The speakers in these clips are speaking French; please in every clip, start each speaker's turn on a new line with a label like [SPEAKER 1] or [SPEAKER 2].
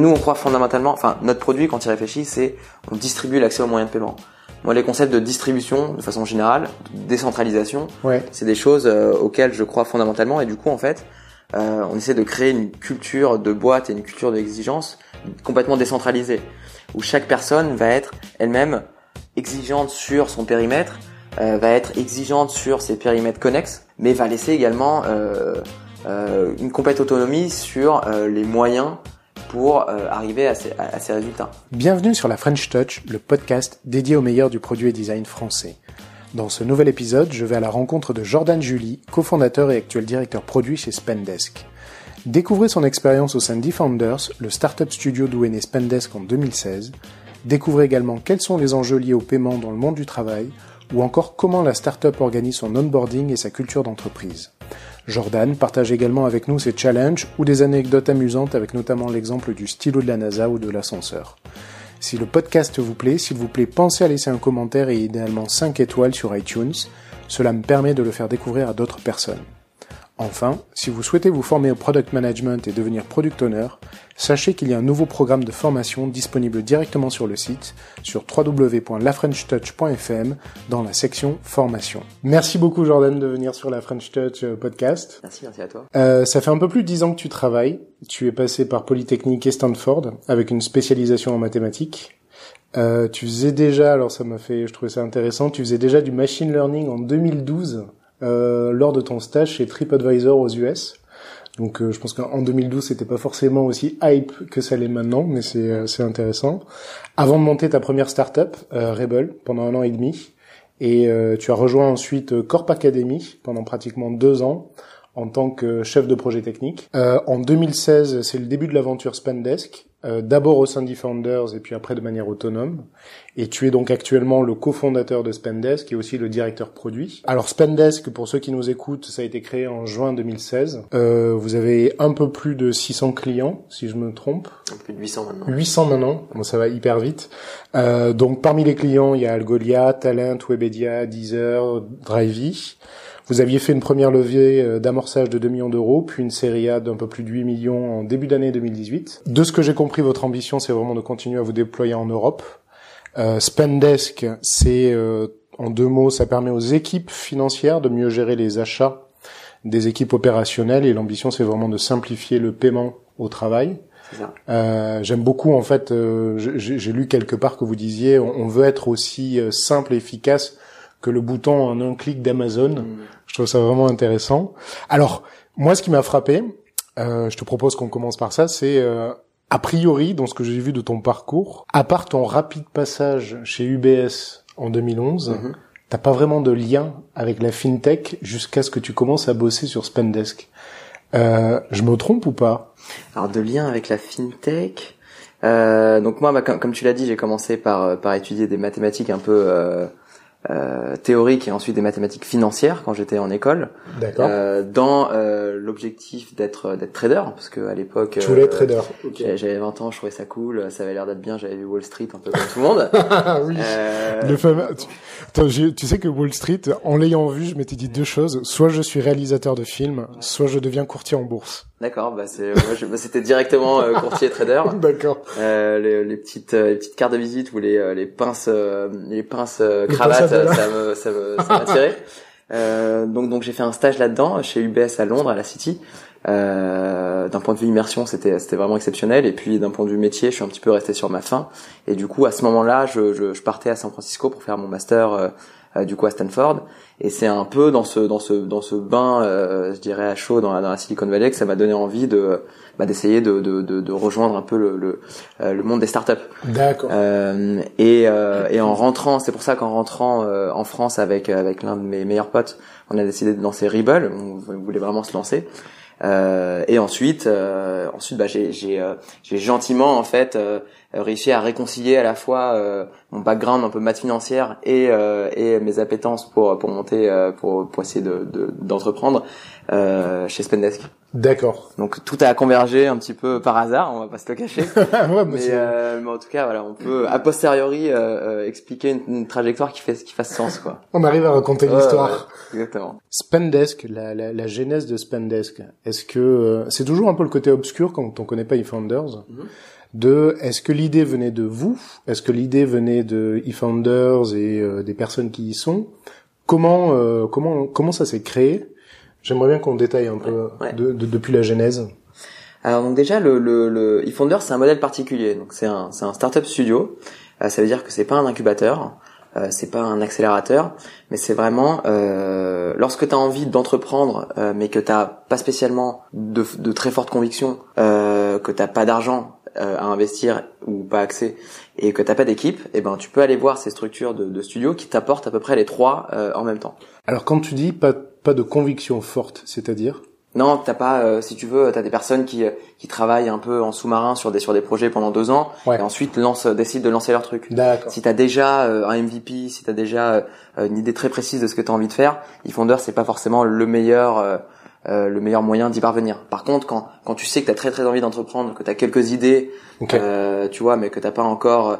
[SPEAKER 1] nous, on croit fondamentalement, enfin, notre produit, quand il réfléchit, c'est on distribue l'accès aux moyens de paiement. Moi, les concepts de distribution, de façon générale, de décentralisation,
[SPEAKER 2] Ouais.
[SPEAKER 1] c'est des choses euh, auxquelles je crois fondamentalement. Et du coup, en fait, euh, on essaie de créer une culture de boîte et une culture d'exigence complètement décentralisée, où chaque personne va être elle-même exigeante sur son périmètre, euh, va être exigeante sur ses périmètres connexes, mais va laisser également une complète autonomie sur les moyens pour euh, arriver à ces, résultats.
[SPEAKER 2] Bienvenue sur la French Touch, le podcast dédié au meilleur du produit et design français. Dans ce nouvel épisode, je vais à la rencontre de Jordan Julie, cofondateur et actuel directeur produit chez Spendesk. Découvrez son expérience au sein d'eFounders, le startup studio d'où est né Spendesk en 2016. Découvrez également quels sont les enjeux liés au paiement dans le monde du travail, ou encore comment la startup organise son onboarding et sa culture d'entreprise. Jordan partage également avec nous ses challenges ou des anecdotes amusantes avec notamment l'exemple du stylo de la NASA ou de l'ascenseur. Si le podcast vous plaît, s'il vous plaît, pensez à laisser un commentaire et idéalement 5 étoiles sur iTunes. Cela me permet de le faire découvrir à d'autres personnes. Enfin, si vous souhaitez vous former au product management et devenir product owner, sachez qu'il y a un nouveau programme de formation disponible directement sur le site sur www.lafrenchtouch.fm dans la section formation. Merci beaucoup Jordan de venir sur la French Touch euh, podcast.
[SPEAKER 1] Merci, merci à toi.
[SPEAKER 2] Euh, ça fait un peu plus de 10 ans que tu travailles. Tu es passé par Polytechnique et Stanford avec une spécialisation en mathématiques. Euh, tu faisais déjà, alors ça m'a fait, je trouvais ça intéressant, tu faisais déjà du machine learning en 2012 euh, lors de ton stage chez TripAdvisor aux US. Donc euh, je pense qu'en 2012 c'était pas forcément aussi hype que ça l'est maintenant, mais c'est euh, c'est intéressant. Avant de monter ta première startup, euh, Rebel, pendant un an et demi, et euh, tu as rejoint ensuite euh, Corp Academy pendant pratiquement deux ans en tant que chef de projet technique. Euh, en 2016, c'est le début de l'aventure Spendesk, euh, d'abord au sein d'eFounders et puis après de manière autonome. Et tu es donc actuellement le cofondateur de Spendesk et aussi le directeur produit. Alors Spendesk, pour ceux qui nous écoutent, ça a été créé en juin 2016. Euh, vous avez un peu plus de 600 clients, si je me trompe.
[SPEAKER 1] Plus de 800 maintenant.
[SPEAKER 2] 800 maintenant, bon, ça va hyper vite. Euh, donc parmi les clients, il y a Algolia, Talent, Webedia, Deezer, Drivey. Vous aviez fait une première levée euh, d'amorçage de 2 millions d'euros, puis une série A d'un peu plus de 8 millions en début d'année 2018. De ce que j'ai compris, votre ambition, c'est vraiment de continuer à vous déployer en Europe. Euh, Spendesk, c'est euh, en deux mots, ça permet aux équipes financières de mieux gérer les achats des équipes opérationnelles et l'ambition, c'est vraiment de simplifier le paiement au travail. Euh, J'aime beaucoup en fait. euh, j'ai lu quelque part que vous disiez on, on veut être aussi euh, simple et efficace que le bouton en un clic d'Amazon.
[SPEAKER 1] Mm.
[SPEAKER 2] Je trouve ça vraiment intéressant. Alors moi, ce qui m'a frappé, euh, je te propose qu'on commence par ça, c'est euh, a priori dans ce que j'ai vu de ton parcours, à part ton rapide passage chez UBS en 2011.
[SPEAKER 1] Mhm.
[SPEAKER 2] T'as pas vraiment de lien avec la fintech jusqu'à ce que tu commences à bosser sur Spendesk. Euh, je me trompe ou pas?
[SPEAKER 1] Alors de lien avec la fintech. Euh, donc moi, bah, comme, comme tu l'as dit, j'ai commencé par euh, par étudier des mathématiques un peu euh, euh, théoriques et ensuite des mathématiques financières quand j'étais en école,
[SPEAKER 2] D'accord.
[SPEAKER 1] euh, dans euh, l'objectif d'être d'être trader parce que à l'époque
[SPEAKER 2] tu voulais
[SPEAKER 1] euh,
[SPEAKER 2] être trader.
[SPEAKER 1] j'avais j'avais 20 ans, je trouvais ça cool, ça avait l'air d'être bien, j'avais vu Wall Street un peu comme tout le monde.
[SPEAKER 2] Ah oui.
[SPEAKER 1] Euh,
[SPEAKER 2] Le fameux... Attends, tu sais que Wall Street, en l'ayant vu, je m'étais dit deux choses. Soit je suis réalisateur de films, soit je deviens courtier en bourse.
[SPEAKER 1] D'accord, bah c'est moi, bah, c'était directement euh, courtier trader.
[SPEAKER 2] D'accord.
[SPEAKER 1] Euh, les, les petites euh, les petites cartes de visite ou les euh, les pinces euh, les pinces cravates ça me ça me ça m'attirait euh, donc donc j'ai fait un stage là-dedans chez UBS à Londres à la City. Euh, d'un point de vue immersion c'était c'était vraiment exceptionnel. Et puis d'un point de vue métier je suis un petit peu resté sur ma fin et du coup à ce moment-là je je, je partais à San Francisco pour faire mon master du coup à Stanford et c'est un peu dans ce dans ce dans ce bain euh, je dirais à chaud dans la, dans la Silicon Valley que ça m'a donné envie de bah, d'essayer de, de, de, de rejoindre un peu le, le, euh, le monde des startups.
[SPEAKER 2] D'accord.
[SPEAKER 1] Euh, et, euh, et en rentrant, c'est pour ça qu'en rentrant euh, en France avec avec l'un de mes meilleurs potes, on a décidé de lancer Rebel. On voulait vraiment se lancer. Euh, et ensuite, euh, ensuite, bah, j'ai euh, gentiment en fait euh, réussi à réconcilier à la fois euh, mon background un peu maths financière et euh, et mes appétences pour pour monter pour pour essayer de de- d'entreprendre chez Spendesk.
[SPEAKER 2] D'accord.
[SPEAKER 1] Donc tout a convergé un petit peu par hasard, on va pas se le cacher.
[SPEAKER 2] ouais, mais
[SPEAKER 1] euh, mais en tout cas, voilà, on peut a posteriori euh, euh, expliquer une, une trajectoire qui fait qui fasse sens, quoi.
[SPEAKER 2] On arrive à raconter l'histoire.
[SPEAKER 1] ouais, exactement.
[SPEAKER 2] Spendesk, la, la, la genèse de Spendesk, est-ce que euh, c'est toujours un peu le côté obscur quand on connaît pas eFounders
[SPEAKER 1] Mhm.
[SPEAKER 2] de est-ce que l'idée venait de vous? Est-ce que l'idée venait de eFounders et euh, des personnes qui y sont? Comment euh, comment comment ça s'est créé? J'aimerais bien qu'on détaille un peu De, de, depuis la genèse.
[SPEAKER 1] Alors donc déjà le le, le eFounders c'est un modèle particulier. Donc c'est un c'est un startup studio. Euh, ça veut dire que c'est pas un incubateur. Euh, c'est pas un accélérateur, mais c'est vraiment euh, lorsque tu as envie d'entreprendre, euh, mais que t'as pas spécialement de, de très fortes convictions, euh, que t'as pas d'argent euh, à investir ou pas accès, et que t'as pas d'équipe, et eh ben tu peux aller voir ces structures de, de studios qui t'apportent à peu près les trois en même temps.
[SPEAKER 2] Alors quand tu dis pas pas de conviction forte, c'est-à-dire
[SPEAKER 1] non, t'as pas, euh, si tu veux, t'as des personnes qui euh, qui travaillent un peu en sous-marin sur des sur des projets pendant deux ans et ensuite lance, décident de lancer leur truc. Si t'as déjà euh, un MVP, si t'as déjà une idée très précise de ce que t'as envie de faire, eFounder c'est pas forcément le meilleur le meilleur moyen d'y parvenir. Par contre, quand quand tu sais que t'as très très envie d'entreprendre, que t'as quelques idées, tu vois, mais que t'as pas encore euh,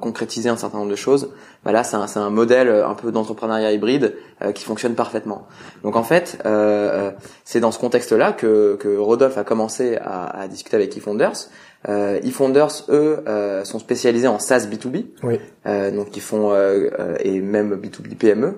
[SPEAKER 1] concrétiser un certain nombre de choses, bah là c'est un, un, modèle un peu d'entrepreneuriat hybride euh, qui fonctionne parfaitement. Donc en fait, euh, c'est dans ce contexte-là que, que Rodolphe a commencé à, à discuter avec eFounders. Euh, eFounders, eux, sont spécialisés en SaaS B2B,
[SPEAKER 2] oui.
[SPEAKER 1] donc ils font et même B2B PME.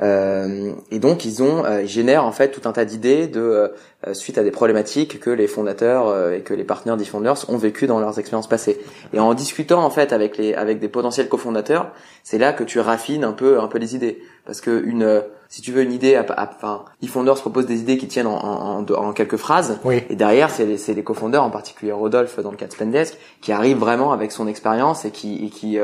[SPEAKER 1] Euh, et donc ils ont, euh, ils génèrent en fait tout un tas d'idées de euh, suite à des problématiques que les fondateurs et que les partenaires d'eFounders ont vécu dans leurs expériences passées. Et en discutant en fait avec les avec des potentiels cofondateurs, c'est là que tu raffines un peu un peu les idées, parce que une si tu veux une idée, enfin, eFounders propose des idées qui tiennent en, en, en quelques phrases,
[SPEAKER 2] oui.
[SPEAKER 1] et derrière c'est les, les cofondateurs, en particulier Rodolphe dans le cas de Spendesk, qui arrive vraiment avec son expérience et qui et qui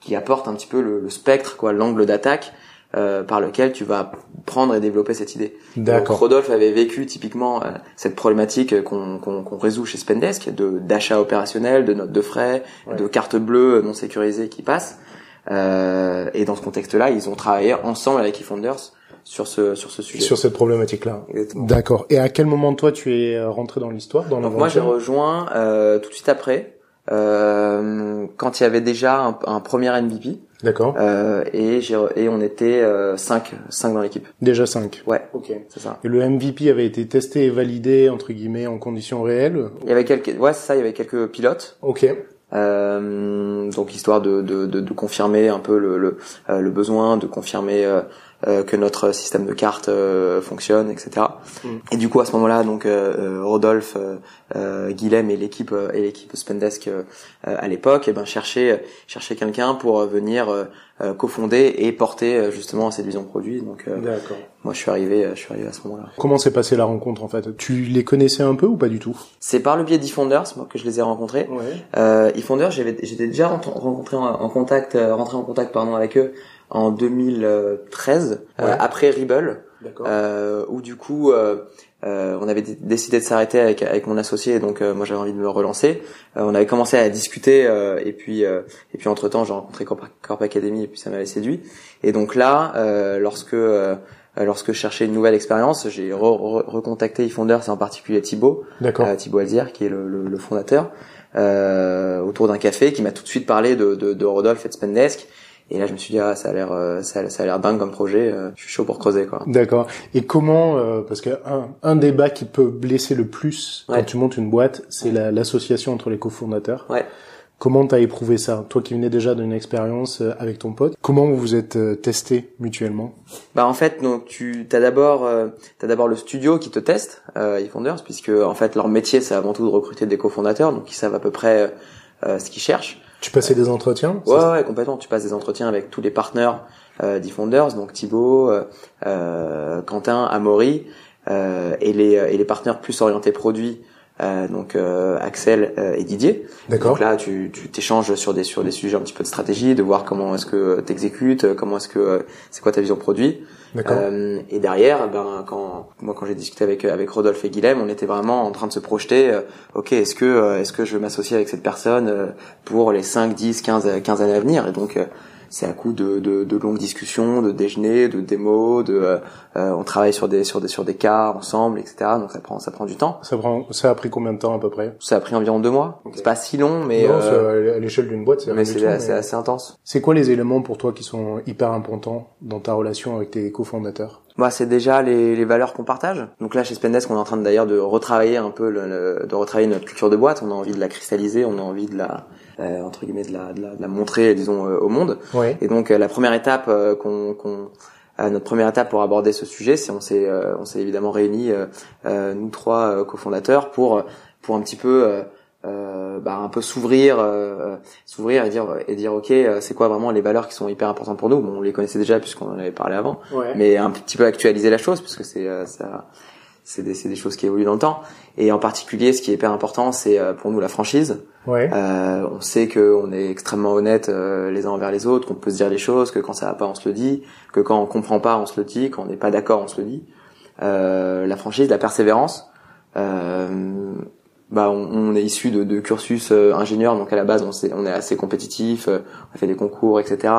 [SPEAKER 1] qui apporte un petit peu le, le spectre, quoi, l'angle d'attaque euh, par lequel tu vas prendre et développer cette idée.
[SPEAKER 2] D'accord.
[SPEAKER 1] Rodolphe avait vécu typiquement euh, cette problématique qu'on résout chez Spendesk de d'achat opérationnel, de notes de frais, de cartes bleues non sécurisées qui passent. Euh, et dans ce contexte-là, ils ont travaillé ensemble avec eFounders sur ce sur ce sujet.
[SPEAKER 2] Sur cette problématique-là. D'accord. Et à quel moment toi tu es rentré dans l'histoire dans
[SPEAKER 1] Moi j'ai rejoint euh, tout de suite après euh, quand il y avait déjà un, un premier MVP.
[SPEAKER 2] D'accord.
[SPEAKER 1] Euh, et, et on était 5 euh, cinq dans l'équipe.
[SPEAKER 2] Déjà 5
[SPEAKER 1] Ouais.
[SPEAKER 2] Ok.
[SPEAKER 1] C'est ça.
[SPEAKER 2] Et le MVP avait été testé et validé entre guillemets en conditions réelles.
[SPEAKER 1] Il y avait quelques ouais c'est ça il y avait quelques pilotes.
[SPEAKER 2] Ok.
[SPEAKER 1] Euh, donc histoire de, de, de, de, confirmer un peu le, le, euh, le besoin, de confirmer euh, que notre système de cartes euh, fonctionne, etc. Mm. Et du coup à ce moment-là, donc euh, Rodolphe, Guilhem et l'équipe et l'équipe Spendesk à l'époque, eh ben cherchaient chercher quelqu'un pour venir cofonder et porter justement cette vision produit. Donc moi je suis arrivé, je suis arrivé à ce moment-là.
[SPEAKER 2] Comment s'est passée la rencontre en fait? Tu les connaissais un peu ou pas du tout?
[SPEAKER 1] C'est par le biais d'eFounders moi que je les ai rencontrés.
[SPEAKER 2] Ouais.
[SPEAKER 1] Euh, eFounders, j'étais déjà rencontré en, en contact, rentré en contact pardon avec eux en 2013 euh, après Ribble euh, où du coup euh, euh, on avait décidé de s'arrêter avec, avec mon associé donc euh, moi j'avais envie de me relancer. On avait commencé à discuter et puis et puis entre temps j'ai rencontré Corp, Corp, Academy et puis ça m'avait séduit. Et donc là lorsque lorsque je cherchais une nouvelle expérience j'ai recontacté eFounders et en particulier Thibaut Thibaut Alzière qui est le, le, le fondateur autour d'un café qui m'a tout de suite parlé de, de, de Rodolphe et de Spendesk et là, je me suis dit, ah, ça a l'air, euh, ça, ça, a l'air dingue comme projet. Euh, je suis chaud pour creuser, quoi.
[SPEAKER 2] D'accord. Et comment, euh, parce que un, un débat qui peut blesser le plus quand tu montes une boîte, c'est l'association entre les cofondateurs.
[SPEAKER 1] Ouais.
[SPEAKER 2] Comment t'as éprouvé ça? Toi qui venais déjà d'une expérience avec ton pote, comment vous vous êtes testé mutuellement?
[SPEAKER 1] Bah en fait, donc tu t'as d'abord t'as d'abord le studio qui te teste, euh, eFounders, puisque en fait leur métier c'est avant tout de recruter des cofondateurs, donc ils savent à peu près ce qu'ils cherchent.
[SPEAKER 2] Tu passais des entretiens
[SPEAKER 1] ouais, ouais, complètement. Tu passes des entretiens avec tous les partenaires euh, donc Thibaut, euh, euh, Quentin, Amaury, euh, et les et les partenaires plus orientés produits, euh, donc euh, Axel et Didier.
[SPEAKER 2] D'accord.
[SPEAKER 1] Donc là, tu tu t'échanges sur des sur des sujets un petit peu de stratégie, de voir comment est-ce que t'exécutes, comment est-ce que c'est quoi ta vision produit.
[SPEAKER 2] Euh,
[SPEAKER 1] et derrière, ben quand moi quand j'ai discuté avec avec Rodolphe et Guilhem, on était vraiment en train de se projeter. Euh, ok, est-ce que euh, est-ce que je vais m'associer avec cette personne euh, pour les 5, 10, 15, 15 années à venir? Et donc c'est à coup de, de, de, longues discussions, de déjeuners, de démos, de euh, on travaille sur des sur des sur des cas ensemble, etc. Donc ça prend ça prend du temps.
[SPEAKER 2] Ça prend ça a pris combien de temps à peu près?
[SPEAKER 1] Ça a pris environ deux mois. C'est pas si long, mais
[SPEAKER 2] non, euh, à l'échelle d'une boîte, c'est
[SPEAKER 1] mais c'est assez, assez intense.
[SPEAKER 2] C'est quoi les éléments pour toi qui sont hyper importants dans ta relation avec tes cofondateurs?
[SPEAKER 1] Moi, c'est déjà les, les valeurs qu'on partage. Donc là, chez Spendesk, on est en train d'ailleurs de retravailler un peu, le, de retravailler notre culture de boîte. On a envie de la cristalliser, on a envie de la euh, entre guillemets de la, de la, de la montrer, disons, euh, au monde.
[SPEAKER 2] Ouais.
[SPEAKER 1] Et donc, euh, la première étape euh, qu'on euh, notre première étape pour aborder ce sujet, c'est on s'est euh, on s'est évidemment réunis euh, euh, nous trois euh, cofondateurs pour pour un petit peu euh, euh, bah, un peu s'ouvrir euh, s'ouvrir et dire et dire ok euh, c'est quoi vraiment les valeurs qui sont hyper importantes pour nous? Bon on les connaissait déjà puisqu'on en avait parlé avant
[SPEAKER 2] Ouais.
[SPEAKER 1] mais un petit peu actualiser la chose parce que c'est euh, ça c'est des, c'est des choses qui évoluent dans le temps et en particulier ce qui est hyper important c'est euh, pour nous la franchise
[SPEAKER 2] Ouais.
[SPEAKER 1] euh, on sait qu'on est extrêmement honnête euh, les uns envers les autres, qu'on peut se dire les choses, que quand ça va pas on se le dit, que quand on comprend pas on se le dit, quand on n'est pas d'accord on se le dit. Euh, la franchise, la persévérance. Euh, bah on, on est issu de, de cursus euh, ingénieur, donc à la base on, sait- on est assez compétitif, euh, on a fait des concours, etc.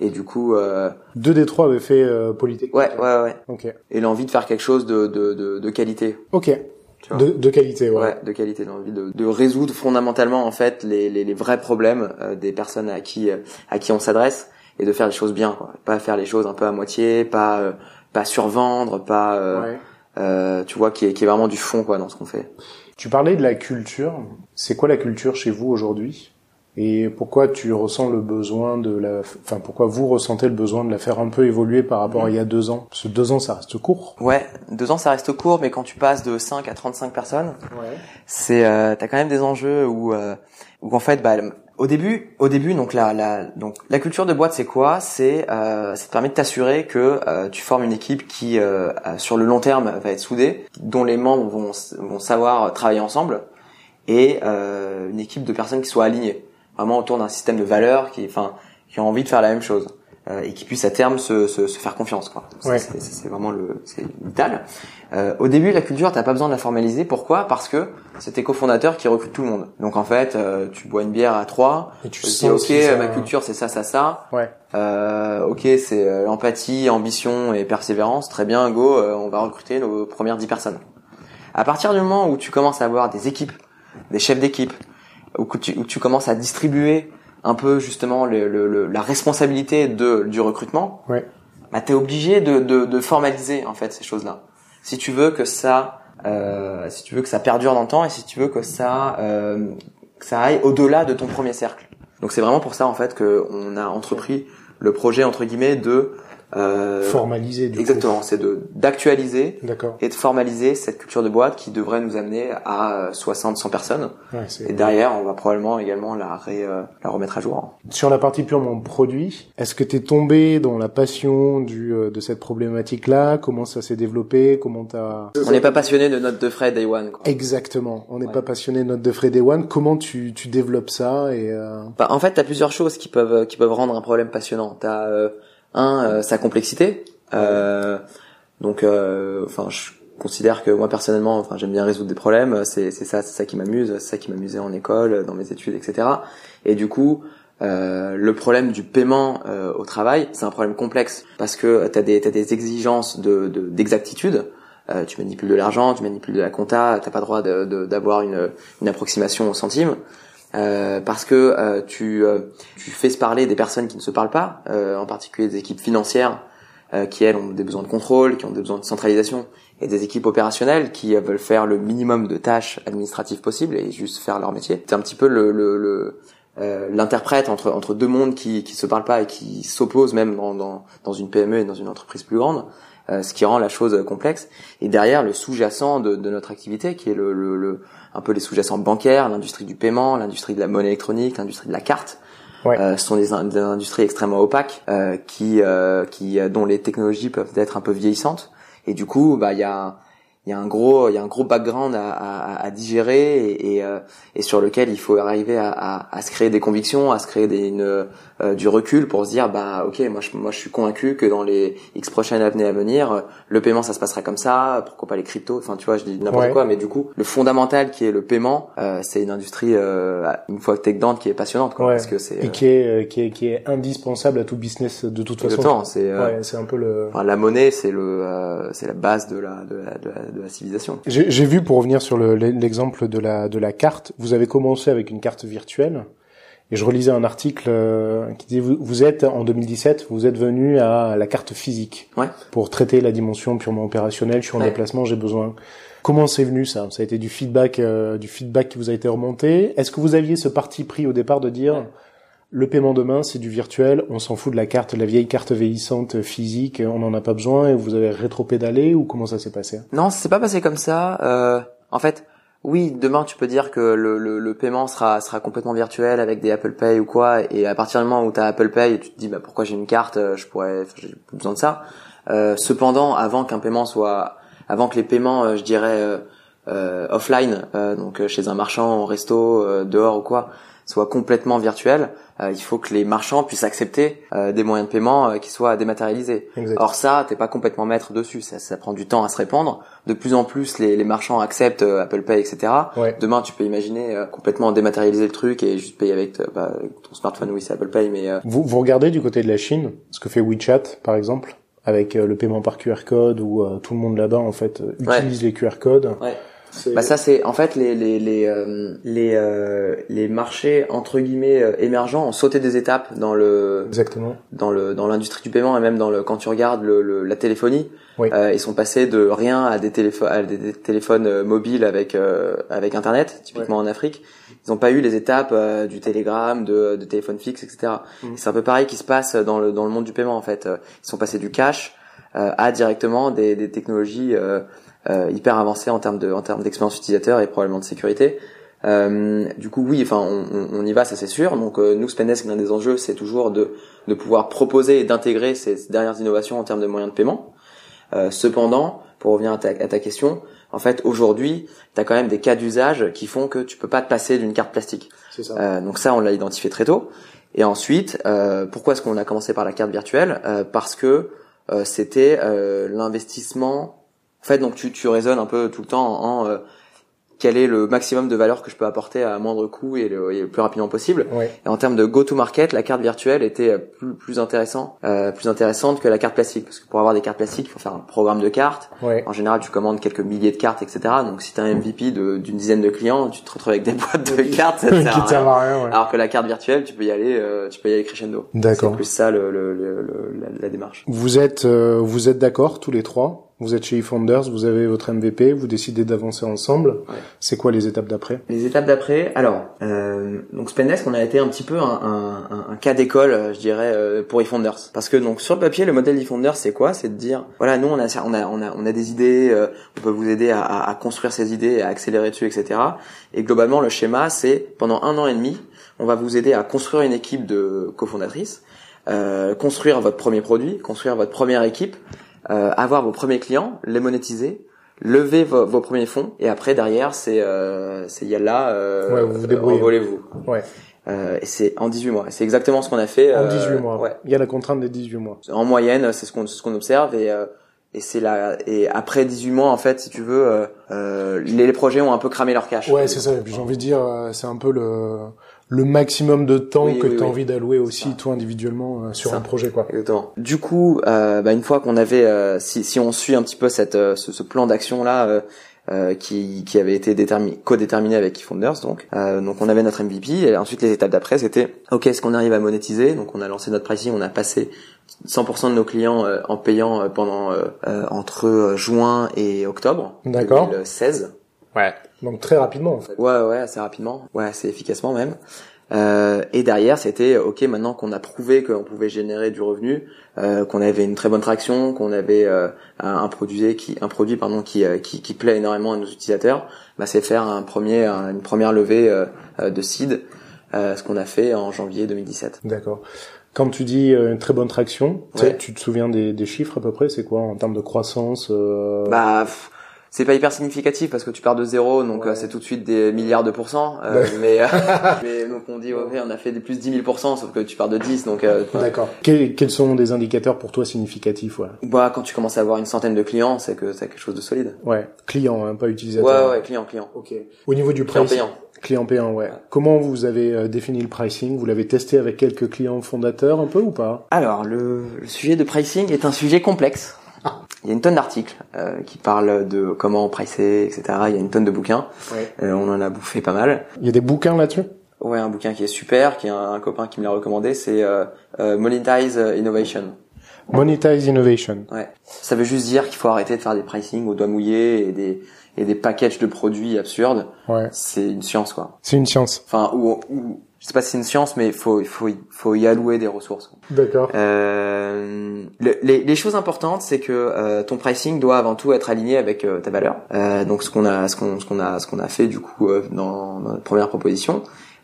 [SPEAKER 1] Et du coup, euh,
[SPEAKER 2] Deux des trois avaient fait euh, Polytechnique.
[SPEAKER 1] ouais, ouais, ouais.
[SPEAKER 2] Ok.
[SPEAKER 1] Et l'envie de faire quelque chose de, de, de, de qualité.
[SPEAKER 2] Ok.
[SPEAKER 1] Tu vois.
[SPEAKER 2] De, de qualité, ouais.
[SPEAKER 1] Ouais, de qualité, l'envie de, de résoudre fondamentalement en fait les, les, les vrais problèmes euh, des personnes à qui euh, à qui on s'adresse et de faire les choses bien, quoi. Pas faire les choses un peu à moitié, pas euh, pas survendre, pas euh,
[SPEAKER 2] Ouais.
[SPEAKER 1] euh, tu vois qui est qui est vraiment du fond quoi dans ce qu'on fait.
[SPEAKER 2] Tu parlais de la culture. C'est quoi la culture chez vous aujourd'hui? Et pourquoi tu ressens le besoin de la, enfin pourquoi vous ressentez le besoin de la faire un peu évoluer par rapport à il y a deux ans? Parce que deux ans, ça reste court.
[SPEAKER 1] Ouais, deux ans ça reste court, mais quand tu passes de 5 à 35 personnes,
[SPEAKER 2] Ouais.
[SPEAKER 1] c'est euh, t'as quand même des enjeux où euh, où en fait bah au début au début donc la la donc la culture de boîte c'est quoi? C'est euh, ça te permet de t'assurer que euh, tu formes une équipe qui euh, sur le long terme va être soudée dont les membres vont vont savoir travailler ensemble et euh, une équipe de personnes qui soient alignées vraiment autour d'un système de valeurs qui enfin qui ont envie de faire la même chose euh, et qui puissent à terme se, se, se faire confiance quoi
[SPEAKER 2] Ouais.
[SPEAKER 1] c'est vraiment le c'est vital euh, au début, la culture, t'as pas besoin de la formaliser. Pourquoi? Parce que c'est tes cofondateurs qui recrutent tout le monde. Donc en fait, euh, tu bois une bière à trois.
[SPEAKER 2] Et tu
[SPEAKER 1] dis, ok,
[SPEAKER 2] ça-
[SPEAKER 1] ma culture, c'est ça, ça, ça.
[SPEAKER 2] Ouais.
[SPEAKER 1] Euh, ok, c'est euh, empathie, ambition et persévérance. Très bien, go. euh, on va recruter nos premières dix personnes. À partir du moment où tu commences à avoir des équipes, des chefs d'équipe, où tu, où tu commences à distribuer un peu justement le, le- le- la responsabilité de, du recrutement,
[SPEAKER 2] Ouais.
[SPEAKER 1] bah, t'es obligé de, de, de formaliser en fait ces choses-là. Si tu veux que ça, euh, si tu veux que ça perdure dans le temps et si tu veux que ça, euh, que ça aille au-delà de ton premier cercle. Donc c'est vraiment pour ça en fait que on a entrepris le projet entre guillemets de euh,
[SPEAKER 2] Formalisé, du
[SPEAKER 1] exactement, c'est de d'actualiser et de formaliser cette culture de boîte qui devrait nous amener à 60 100 personnes
[SPEAKER 2] Ouais, c'est-
[SPEAKER 1] et derrière on va probablement également la ré, euh, la remettre à jour.
[SPEAKER 2] Sur la partie purement produit, est-ce que t'es tombé dans la passion du, euh, de cette problématique-là? Comment ça s'est développé? Comment t'as...
[SPEAKER 1] On n'est pas passionné de notes de frais day one quoi.
[SPEAKER 2] Exactement. On n'est
[SPEAKER 1] Ouais.
[SPEAKER 2] pas passionné de note de Fred One. Comment tu, tu développes ça et euh...
[SPEAKER 1] Bah, en fait, t'as plusieurs choses qui peuvent qui peuvent rendre un problème passionnant. T'as euh, un euh, sa complexité. Euh, donc, euh, enfin, je considère que moi personnellement, enfin, j'aime bien résoudre des problèmes. C'est c'est ça, c'est ça qui m'amuse, c'est ça qui m'amusait en école, dans mes études, etc. Et du coup. euh, le problème du paiement euh, au travail, c'est un problème complexe parce que t'as des t'as des exigences de de- d'exactitude. Euh, tu manipules de l'argent, tu manipules de la compta, t'as pas le droit de- de- d'avoir une une approximation au centime. Euh, parce que euh, tu, euh, tu fais se parler des personnes qui ne se parlent pas, euh, en particulier des équipes financières euh, qui elles ont des besoins de contrôle, qui ont des besoins de centralisation, et des équipes opérationnelles qui veulent faire le minimum de tâches administratives possibles et juste faire leur métier. C'est un petit peu le, l'interprète entre entre deux mondes qui qui se parlent pas et qui s'opposent même dans, dans dans une PME et dans une entreprise plus grande, euh, ce qui rend la chose complexe. Et derrière le sous-jacent de, de notre activité, qui est le, le, le un peu les sous-jacents bancaires, l'industrie du paiement, l'industrie de la monnaie électronique, l'industrie de la carte.
[SPEAKER 2] Ouais.
[SPEAKER 1] Euh, ce sont des industries extrêmement opaques euh, qui euh, qui euh, dont les technologies peuvent être un peu vieillissantes et du coup bah il y a il y a un gros il y a un gros background à, à, à digérer et, et, euh, et sur lequel il faut arriver à, à, à se créer des convictions à se créer des, une, euh, du recul pour se dire bah ok moi je, moi je suis convaincu que dans les x prochaines années à venir le paiement ça se passera comme ça pourquoi pas les cryptos enfin tu vois je dis n'importe
[SPEAKER 2] Ouais.
[SPEAKER 1] quoi mais du coup le fondamental qui est le paiement euh, c'est une industrie euh, une fois que t'es dedans qui est passionnante quoi
[SPEAKER 2] Ouais.
[SPEAKER 1] parce que c'est
[SPEAKER 2] et
[SPEAKER 1] euh,
[SPEAKER 2] qui est, euh, qui est qui est indispensable à tout business de toute façon.
[SPEAKER 1] c'est euh,
[SPEAKER 2] Ouais, c'est un peu le.
[SPEAKER 1] enfin, la monnaie c'est le euh, c'est la base de la de la, de la, de la civilisation
[SPEAKER 2] J'ai vu pour revenir sur le- l'exemple de la de la carte. Vous avez commencé avec une carte virtuelle Et je relisais un article euh, qui disait vous, vous êtes en 2017, vous êtes venu à la carte physique
[SPEAKER 1] Ouais.
[SPEAKER 2] pour traiter la dimension purement opérationnelle. Je suis en
[SPEAKER 1] Ouais.
[SPEAKER 2] déplacement, j'ai besoin. Comment c'est venu ça? Ça a été du feedback, euh, du feedback qui vous a été remonté. Est-ce que vous aviez ce parti pris au départ de dire
[SPEAKER 1] Ouais.
[SPEAKER 2] Le paiement demain c'est du virtuel, on s'en fout de la carte, la vieille carte vieillissante physique, on n'en a pas besoin et vous avez rétro-pédalé ou comment ça s'est passé?
[SPEAKER 1] Non, ça s'est pas passé comme ça. Euh, en fait, oui, demain tu peux dire que le, paiement sera complètement virtuel avec des Apple Pay ou quoi, et à partir du moment où tu Apple Pay, tu te dis bah pourquoi j'ai une carte, euh, je pourrais, j'ai besoin de ça. Euh, cependant, avant qu'un paiement soit, avant que les paiements, euh, je dirais euh, offline, donc chez un marchand, au resto, dehors ou quoi, soient complètement virtuels, euh, il faut que les marchands puissent accepter euh, des moyens de paiement euh, qui soient dématérialisés.
[SPEAKER 2] Exact.
[SPEAKER 1] Or ça, t'es pas complètement maître dessus, ça, ça prend du temps à se répandre. De plus en plus, les, les marchands acceptent euh, Apple Pay, etc.
[SPEAKER 2] Ouais.
[SPEAKER 1] Demain, tu peux imaginer euh, complètement dématérialiser le truc et juste payer avec, euh, bah, ton smartphone. Oui, c'est Apple Pay, mais euh,
[SPEAKER 2] Vous, vous regardez du côté de la Chine ce que fait WeChat, par exemple, avec le paiement par QR code où euh, tout le monde là-bas en fait
[SPEAKER 1] Ouais.
[SPEAKER 2] utilise les QR codes.
[SPEAKER 1] ouais. Bah ça c'est en fait les les les euh, les euh, les marchés entre guillemets euh, émergents ont sauté des étapes dans le
[SPEAKER 2] Exactement.
[SPEAKER 1] dans le dans l'industrie du paiement et même dans le quand tu regardes le, le- la téléphonie
[SPEAKER 2] Oui.
[SPEAKER 1] euh, ils sont passés de rien à des téléphones à des, des téléphones euh, mobiles avec euh, avec internet typiquement en Afrique ils ont pas eu les étapes du télégramme de, de téléphone fixe etc
[SPEAKER 2] Mm.
[SPEAKER 1] Et c'est un peu pareil qui se passe dans le dans le monde du paiement en fait ils sont passés du cash euh, à directement des, des technologies hyper avancées en termes de en termes d'expérience utilisateur et probablement de sécurité euh, du coup, oui, enfin, on, on- y va, ça c'est sûr. Donc, euh, nous, Spendesk, l'un des enjeux, c'est toujours de, de pouvoir proposer et d'intégrer ces, dernières innovations en termes de moyens de paiement. Euh, cependant, pour revenir à ta, à ta question, en fait, aujourd'hui, tu as quand même des cas d'usage qui font que tu peux pas te passer d'une carte plastique.
[SPEAKER 2] C'est ça.
[SPEAKER 1] Euh, donc ça, on l'a identifié très tôt. Et ensuite, euh, pourquoi est-ce qu'on a commencé par la carte virtuelle? Euh, Parce que euh, c'était euh, l'investissement. En fait, donc tu, tu raisonnes un peu tout le temps en, en, euh, quel est le maximum de valeur que je peux apporter à moindre coût et le, et le plus rapidement possible.
[SPEAKER 2] Ouais.
[SPEAKER 1] Et en termes de go-to-market, la carte virtuelle était euh, plus, plus intéressant, euh, plus intéressante que la carte plastique, parce que pour avoir des cartes plastiques, il faut faire un programme de cartes.
[SPEAKER 2] Ouais.
[SPEAKER 1] En général, tu commandes quelques milliers de cartes, etc. Donc, si tu as un MVP d'une dizaine de clients, tu te retrouves avec des boîtes de cartes, ça te
[SPEAKER 2] Qui
[SPEAKER 1] sert à rien.
[SPEAKER 2] à rien. Ouais.
[SPEAKER 1] Alors que la carte virtuelle, tu peux y aller, euh, tu peux y aller crescendo.
[SPEAKER 2] D'accord.
[SPEAKER 1] C'est plus ça le, le, le- le- la, la démarche.
[SPEAKER 2] Vous êtes euh, vous êtes d'accord tous les trois? Vous êtes chez eFounders, vous avez votre MVP, vous décidez d'avancer ensemble.
[SPEAKER 1] Ouais.
[SPEAKER 2] C'est quoi les étapes d'après?
[SPEAKER 1] Les étapes d'après, alors, euh, donc Spendesk, on a été un petit peu un, un, un- un cas d'école, euh, je dirais, euh, pour eFounders. Parce que donc sur le papier, le modèle eFounders, c'est quoi? C'est de dire, voilà, nous on a, on a, on a, on a des idées, euh, on peut vous aider à, à- à construire ces idées, à accélérer dessus, etc. Et globalement, le schéma, c'est pendant un an et demi, on va vous aider à construire une équipe de cofondatrices, euh, construire votre premier produit, construire votre première équipe, euh, avoir vos premiers clients, les monétiser, lever vos, vos premiers fonds, et après derrière c'est euh, c'est yalla, euh,
[SPEAKER 2] Ouais, vous vous débrouillez.
[SPEAKER 1] envolez-vous.
[SPEAKER 2] Ouais.
[SPEAKER 1] Euh, et c'est en 18 mois. C'est exactement ce qu'on a fait.
[SPEAKER 2] En
[SPEAKER 1] euh,
[SPEAKER 2] 18 mois.
[SPEAKER 1] Ouais.
[SPEAKER 2] Il y a la contrainte des 18 mois.
[SPEAKER 1] En moyenne, c'est ce qu'on ce qu'on observe et euh, et c'est là et après 18 mois en fait, si tu veux, euh, euh, les, les projets ont un peu cramé leur cash.
[SPEAKER 2] Ouais, c'est ça. Et puis j'ai envie de dire, euh, c'est un peu le le maximum de temps
[SPEAKER 1] Oui,
[SPEAKER 2] que
[SPEAKER 1] oui,
[SPEAKER 2] tu as
[SPEAKER 1] oui.
[SPEAKER 2] envie d'allouer aussi toi individuellement euh, sur
[SPEAKER 1] Ça.
[SPEAKER 2] un projet quoi.
[SPEAKER 1] Exactement. Du coup, euh, bah, une fois qu'on avait, euh, si, si on suit un petit peu cette, euh, ce, ce plan d'action là, euh, euh, qui, qui avait été déterminé, co-déterminé avec eFounders, donc, euh, donc on avait notre MVP et ensuite les étapes d'après c'était, ok, est-ce qu'on arrive à monétiser? Donc on a lancé notre pricing, on a passé 100% de nos clients euh, en payant euh, pendant entre juin et octobre
[SPEAKER 2] D'accord.
[SPEAKER 1] 2016.
[SPEAKER 2] Ouais. Donc très rapidement en fait.
[SPEAKER 1] Ouais, ouais, assez rapidement. Ouais, assez efficacement même. Euh, et derrière, c'était ok. Maintenant qu'on a prouvé qu'on pouvait générer du revenu, euh, qu'on avait une très bonne traction, qu'on avait euh, un, produit qui, un produit pardon qui, euh, qui qui plaît énormément à nos utilisateurs, bah, c'est faire un premier, un- une première levée euh, de seed, euh, ce qu'on a fait en janvier 2017.
[SPEAKER 2] D'accord. Quand tu dis euh, une très bonne traction, tu sais,
[SPEAKER 1] Ouais.
[SPEAKER 2] tu te souviens des, des chiffres à peu près? C'est quoi en termes de croissance euh,
[SPEAKER 1] Bah, c'est pas hyper significatif parce que tu pars de zéro, donc
[SPEAKER 2] Ouais.
[SPEAKER 1] euh, c'est tout de suite des milliards de pourcents. euh,
[SPEAKER 2] Ouais.
[SPEAKER 1] mais, euh, mais donc on dit, ok, on a fait des plus 10 000% sauf que tu pars de 10, donc euh,
[SPEAKER 2] D'accord. Quels, quels sont des indicateurs pour toi significatifs ouais?
[SPEAKER 1] bah, quand tu commences à avoir une centaine de clients, c'est que c'est quelque chose de solide.
[SPEAKER 2] Ouais. Client, hein, pas
[SPEAKER 1] Ouais,
[SPEAKER 2] utilisateur.
[SPEAKER 1] ouais, client, client.
[SPEAKER 2] Ok. Au niveau du
[SPEAKER 1] Client
[SPEAKER 2] pricing.
[SPEAKER 1] payant.
[SPEAKER 2] Client payant, ouais. Comment vous avez euh, défini le pricing? Vous l'avez testé avec quelques clients fondateurs un peu ou pas?
[SPEAKER 1] Alors, le, le sujet de pricing est un sujet complexe. Il y a une tonne d'articles euh, qui parlent de comment pricer, etc. Il y a une tonne de bouquins.
[SPEAKER 2] Ouais.
[SPEAKER 1] Euh, on en a bouffé pas mal.
[SPEAKER 2] Il y a des bouquins là-dessus?
[SPEAKER 1] Ouais, un bouquin qui est super, qui est un, un copain qui me l'a recommandé, c'est euh, euh, Monetize Innovation.
[SPEAKER 2] Monetize Innovation.
[SPEAKER 1] Ouais. Ça veut juste dire qu'il faut arrêter de faire des pricing au doigt mouillé et des et des packages de produits absurdes.
[SPEAKER 2] Ouais.
[SPEAKER 1] C'est une science quoi.
[SPEAKER 2] C'est une science.
[SPEAKER 1] Enfin ou, ou je sais pas si c'est une science mais il faut il faut faut y allouer des ressources.
[SPEAKER 2] D'accord.
[SPEAKER 1] Euh, le- les, les choses importantes, c'est que euh, ton pricing doit avant tout être aligné avec euh, ta valeur. Euh, donc ce qu'on a, ce qu'on, ce qu'on a, ce qu'on a fait du coup euh, dans, dans notre première proposition,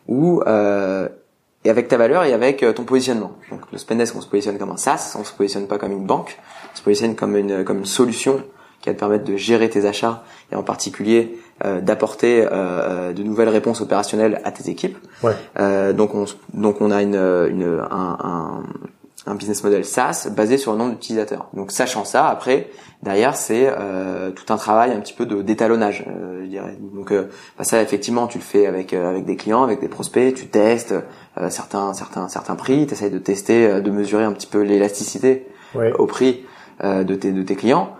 [SPEAKER 1] ou euh, et avec ta valeur et avec ton positionnement. Donc le Spendesk, on se positionne comme un SaaS, on se positionne pas comme une banque, on se positionne comme une comme une solution qui va te permettre de gérer tes achats et en particulier euh, d'apporter euh, de nouvelles réponses opérationnelles à tes équipes.
[SPEAKER 2] Ouais.
[SPEAKER 1] Euh, donc on donc on a une, une un, un, un business model SaaS basé sur le nombre d'utilisateurs. Donc sachant ça, après derrière c'est euh, tout un travail un petit peu de d'étalonnage, euh, je dirais. Donc euh, bah, ça effectivement tu le fais avec euh, avec des clients, avec des prospects, tu testes euh, certains certains certains prix, tu essayes de tester, euh, de mesurer un petit peu l'élasticité
[SPEAKER 2] Ouais.
[SPEAKER 1] au prix euh, de tes de tes clients.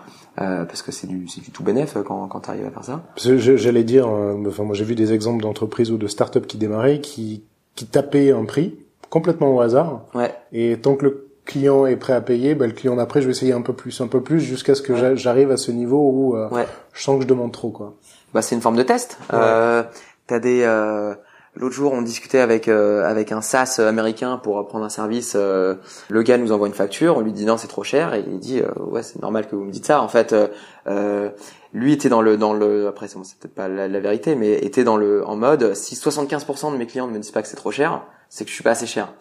[SPEAKER 1] Euh, parce que c'est du c'est du tout bénéf euh, quand quand tu arrives à faire ça.
[SPEAKER 2] J'allais dire, euh, enfin moi j'ai vu des exemples d'entreprises ou de startups qui démarraient, qui qui tapaient un prix complètement au hasard,
[SPEAKER 1] Ouais.
[SPEAKER 2] et tant que le client est prêt à payer, bah, le client d'après je vais essayer un peu plus, un peu plus, jusqu'à ce que j'a- j'arrive à ce niveau où euh,
[SPEAKER 1] Ouais.
[SPEAKER 2] je sens que je demande trop quoi.
[SPEAKER 1] bah c'est une forme de test. Euh, t'as des euh, l'autre jour on discutait avec euh, avec un SaaS américain pour prendre un service. euh, le gars nous envoie une facture, on lui dit non c'est trop cher et il dit euh, ouais c'est normal que vous me dites ça. En fait, euh, euh, lui était dans le dans le après c'est bon, peut-être pas la, la vérité mais était dans le en mode si 75% de mes clients ne me disent pas que c'est trop cher, c'est que je suis pas assez cher.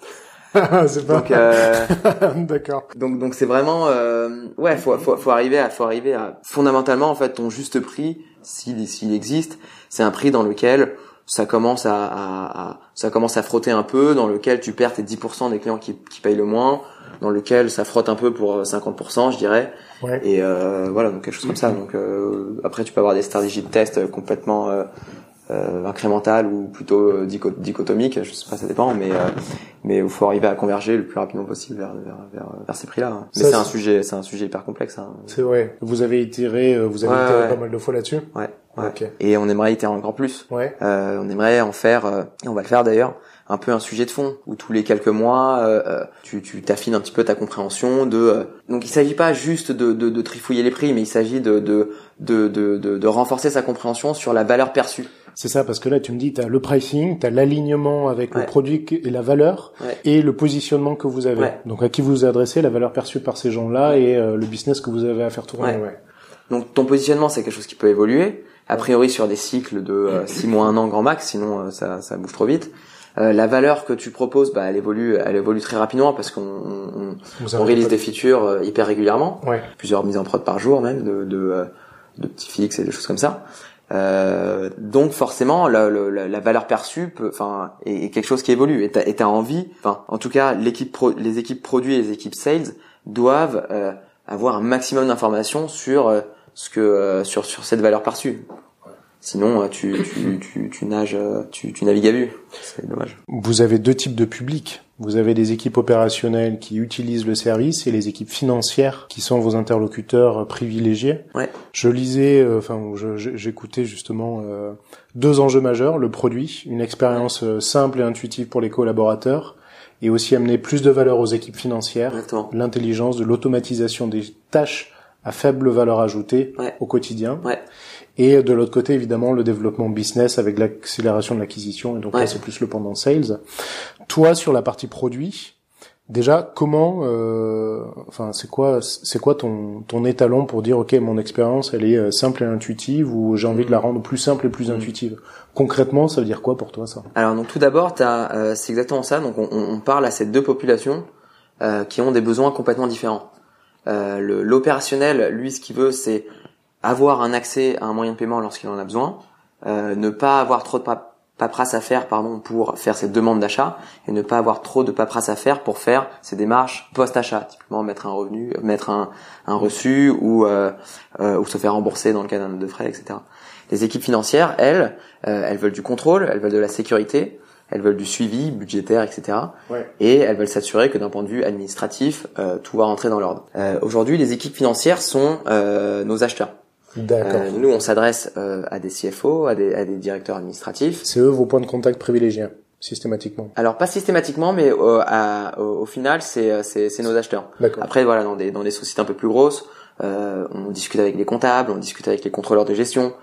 [SPEAKER 2] c'est pas.
[SPEAKER 1] Donc euh,
[SPEAKER 2] D'accord.
[SPEAKER 1] donc donc c'est vraiment euh, ouais faut, faut faut arriver à faut arriver à fondamentalement en fait ton juste prix s'il s'il existe c'est un prix dans lequel ça commence à, à, à- ça commence à frotter un peu dans lequel tu perds tes 10% des clients qui, qui payent le moins dans lequel ça frotte un peu pour 50% je dirais.
[SPEAKER 2] Ouais.
[SPEAKER 1] et euh, voilà donc quelque chose comme ça. Donc euh, après tu peux avoir des stratégies de test complètement euh, incrémentales ou plutôt euh, dicho- dichotomiques je sais pas ça dépend mais euh, mais il faut arriver à converger le plus rapidement possible vers vers vers, vers ces prix là mais c'est un sujet c'est un sujet hyper complexe hein.
[SPEAKER 2] C'est vrai. Vous avez itéré, vous avez
[SPEAKER 1] Ouais,
[SPEAKER 2] itéré
[SPEAKER 1] ouais.
[SPEAKER 2] pas mal de fois là-dessus?
[SPEAKER 1] ouais, ouais. Et on aimerait itérer encore plus
[SPEAKER 2] Ouais.
[SPEAKER 1] euh, on aimerait en faire, euh, et on va le faire d'ailleurs, un peu un sujet de fond où tous les quelques mois, euh, tu tu t'affines un petit peu ta compréhension de. euh, donc il s'agit pas juste de, de, de trifouiller les prix, mais il s'agit de, de de de de renforcer sa compréhension sur la valeur perçue.
[SPEAKER 2] C'est ça, parce que là, tu me dis, tu as le pricing, tu as l'alignement avec le produit et la valeur,
[SPEAKER 1] Ouais.
[SPEAKER 2] et le positionnement que vous avez.
[SPEAKER 1] Ouais.
[SPEAKER 2] Donc, à qui vous vous adressez, la valeur perçue par ces gens-là, et euh, le business que vous avez à faire tourner.
[SPEAKER 1] Donc ton positionnement c'est quelque chose qui peut évoluer, a priori sur des cycles de 6 mois, 1 an grand max, sinon euh, ça, ça bouge trop vite. Euh, la valeur que tu proposes, bah, elle évolue, elle évolue très rapidement parce qu'on on, on release des features euh, hyper régulièrement.
[SPEAKER 2] Ouais.
[SPEAKER 1] plusieurs mises en prod par jour même de de, euh, de petits fixes et des choses comme ça. Euh, donc forcément la, valeur perçue est, quelque chose qui évolue. Et t'as t'as envie en tout cas l'équipe pro, les équipes produits et les équipes sales doivent euh, avoir un maximum d'informations sur euh, ce que sur cette valeur perçue sinon euh, tu tu tu, tu nages euh, tu, tu navigues à vue c'est dommage
[SPEAKER 2] Vous avez deux types de publics. Vous avez des équipes opérationnelles qui utilisent le service et les équipes financières qui sont vos interlocuteurs privilégiés.
[SPEAKER 1] Ouais.
[SPEAKER 2] Je lisais, euh, enfin, j'écoutais justement euh, deux enjeux majeurs le produit, une expérience simple et intuitive pour les collaborateurs, et aussi amener plus de valeur aux équipes financières,
[SPEAKER 1] exactement
[SPEAKER 2] l'intelligence, de l'automatisation des tâches à faible valeur ajoutée
[SPEAKER 1] Ouais.
[SPEAKER 2] au quotidien.
[SPEAKER 1] Ouais.
[SPEAKER 2] Et de l'autre côté, évidemment, le développement business avec l'accélération de l'acquisition. Et donc là, c'est plus le pendant sales. Toi, sur la partie produit, déjà, comment, euh, enfin, c'est quoi, c'est quoi ton, ton étalon pour dire, ok, mon expérience, elle est euh, simple et intuitive, ou j'ai envie de la rendre plus simple et plus
[SPEAKER 1] Mhm.
[SPEAKER 2] intuitive? Concrètement, ça veut dire quoi pour toi, ça?
[SPEAKER 1] Alors donc tout d'abord, t'as, euh, c'est exactement ça. Donc on, on parle à ces deux populations euh, qui ont des besoins complètement différents. Euh, L'opérationnel, lui, ce qu'il veut, c'est avoir un accès à un moyen de paiement lorsqu'il en a besoin, euh, ne pas avoir trop de pa- paperasse à faire, pardon, pour faire ses demandes d'achat, et ne pas avoir trop de paperasse à faire pour faire ses démarches post-achat, typiquement mettre un revenu, mettre un, un reçu ou euh, euh, ou se faire rembourser dans le cas d'un de frais, etc. Les équipes financières, elles, euh, elles veulent du contrôle, elles veulent de la sécurité, elles veulent du suivi budgétaire, etc.
[SPEAKER 2] Ouais.
[SPEAKER 1] Et elles veulent s'assurer que d'un point de vue administratif, euh, tout va rentrer dans l'ordre. Euh, Aujourd'hui, les équipes financières sont euh, nos acheteurs.
[SPEAKER 2] D'accord.
[SPEAKER 1] Euh, nous, on s'adresse euh, à des CFO, à des, à des directeurs administratifs.
[SPEAKER 2] C'est eux vos points de contact privilégiés. systématiquement
[SPEAKER 1] Alors pas systématiquement, mais euh, à, au, au, final, c'est c'est c'est nos acheteurs.
[SPEAKER 2] D'accord.
[SPEAKER 1] Après voilà, dans des dans des sociétés un peu plus grosses, euh, on discute avec les comptables, on discute avec les contrôleurs de gestion.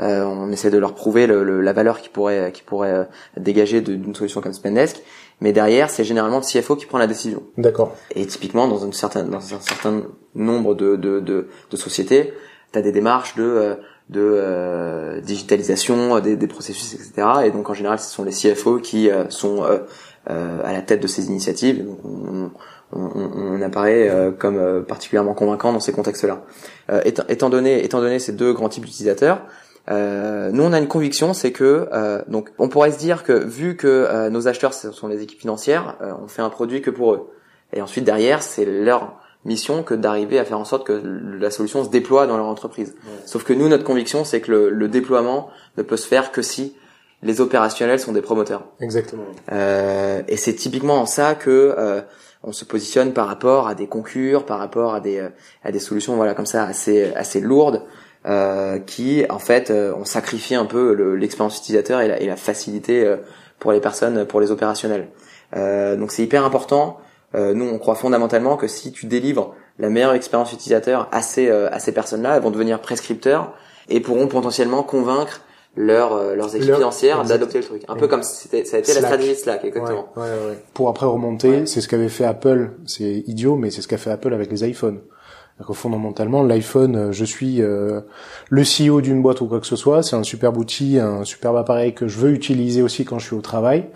[SPEAKER 1] Euh, on essaie de leur prouver le, le, la valeur qui pourrait qui pourrait euh, dégager d'une solution comme Spendesk. Mais derrière, c'est généralement le CFO qui prend la décision.
[SPEAKER 2] D'accord.
[SPEAKER 1] Et typiquement, dans, une certaine, dans un certain nombre de, de, de, de sociétés, tu as des démarches de, euh, de euh, digitalisation des, des, processus, etc. Et donc, en général, ce sont les CFO qui euh, sont euh, à la tête de ces initiatives. Donc, on, on, on, apparaît comme particulièrement convaincant dans ces contextes-là. Étant, étant, donné, étant donné ces deux grands types d'utilisateurs, euh, nous, on a une conviction, c'est que euh, donc on pourrait se dire que vu que euh, nos acheteurs ce sont les équipes financières, euh, on fait un produit que pour eux. Et ensuite derrière, c'est leur mission que d'arriver à faire en sorte que la solution se déploie dans leur entreprise. Sauf que nous, notre conviction, c'est que le, le, déploiement ne peut se faire que si les opérationnels sont des promoteurs.
[SPEAKER 2] Exactement.
[SPEAKER 1] et c'est typiquement en ça que on se positionne par rapport à des concurs, par rapport à des à des solutions voilà comme ça assez assez lourdes euh, qui en fait euh, ont sacrifié un peu l'expérience utilisateur et la, et la facilité euh, pour les personnes, pour les opérationnels. Euh, donc c'est hyper important. Nous, on croit fondamentalement que si tu délivres la meilleure expérience utilisateur à ces, à ces personnes-là, elles vont devenir prescripteurs et pourront potentiellement convaincre leur, leurs équipes financières d'adopter le truc. Un peu comme c'était, ça a été la stratégie Slack, exactement.
[SPEAKER 2] Ouais, ouais, ouais. Pour après remonter, c'est ce qu'avait fait Apple. C'est idiot, mais c'est ce qu'a fait Apple avec les iPhones fondamentalement, l'iPhone, euh, je suis euh, le CEO d'une boîte ou quoi que ce soit, c'est un superbe outil, un superbe appareil que je veux utiliser aussi quand je suis au travail.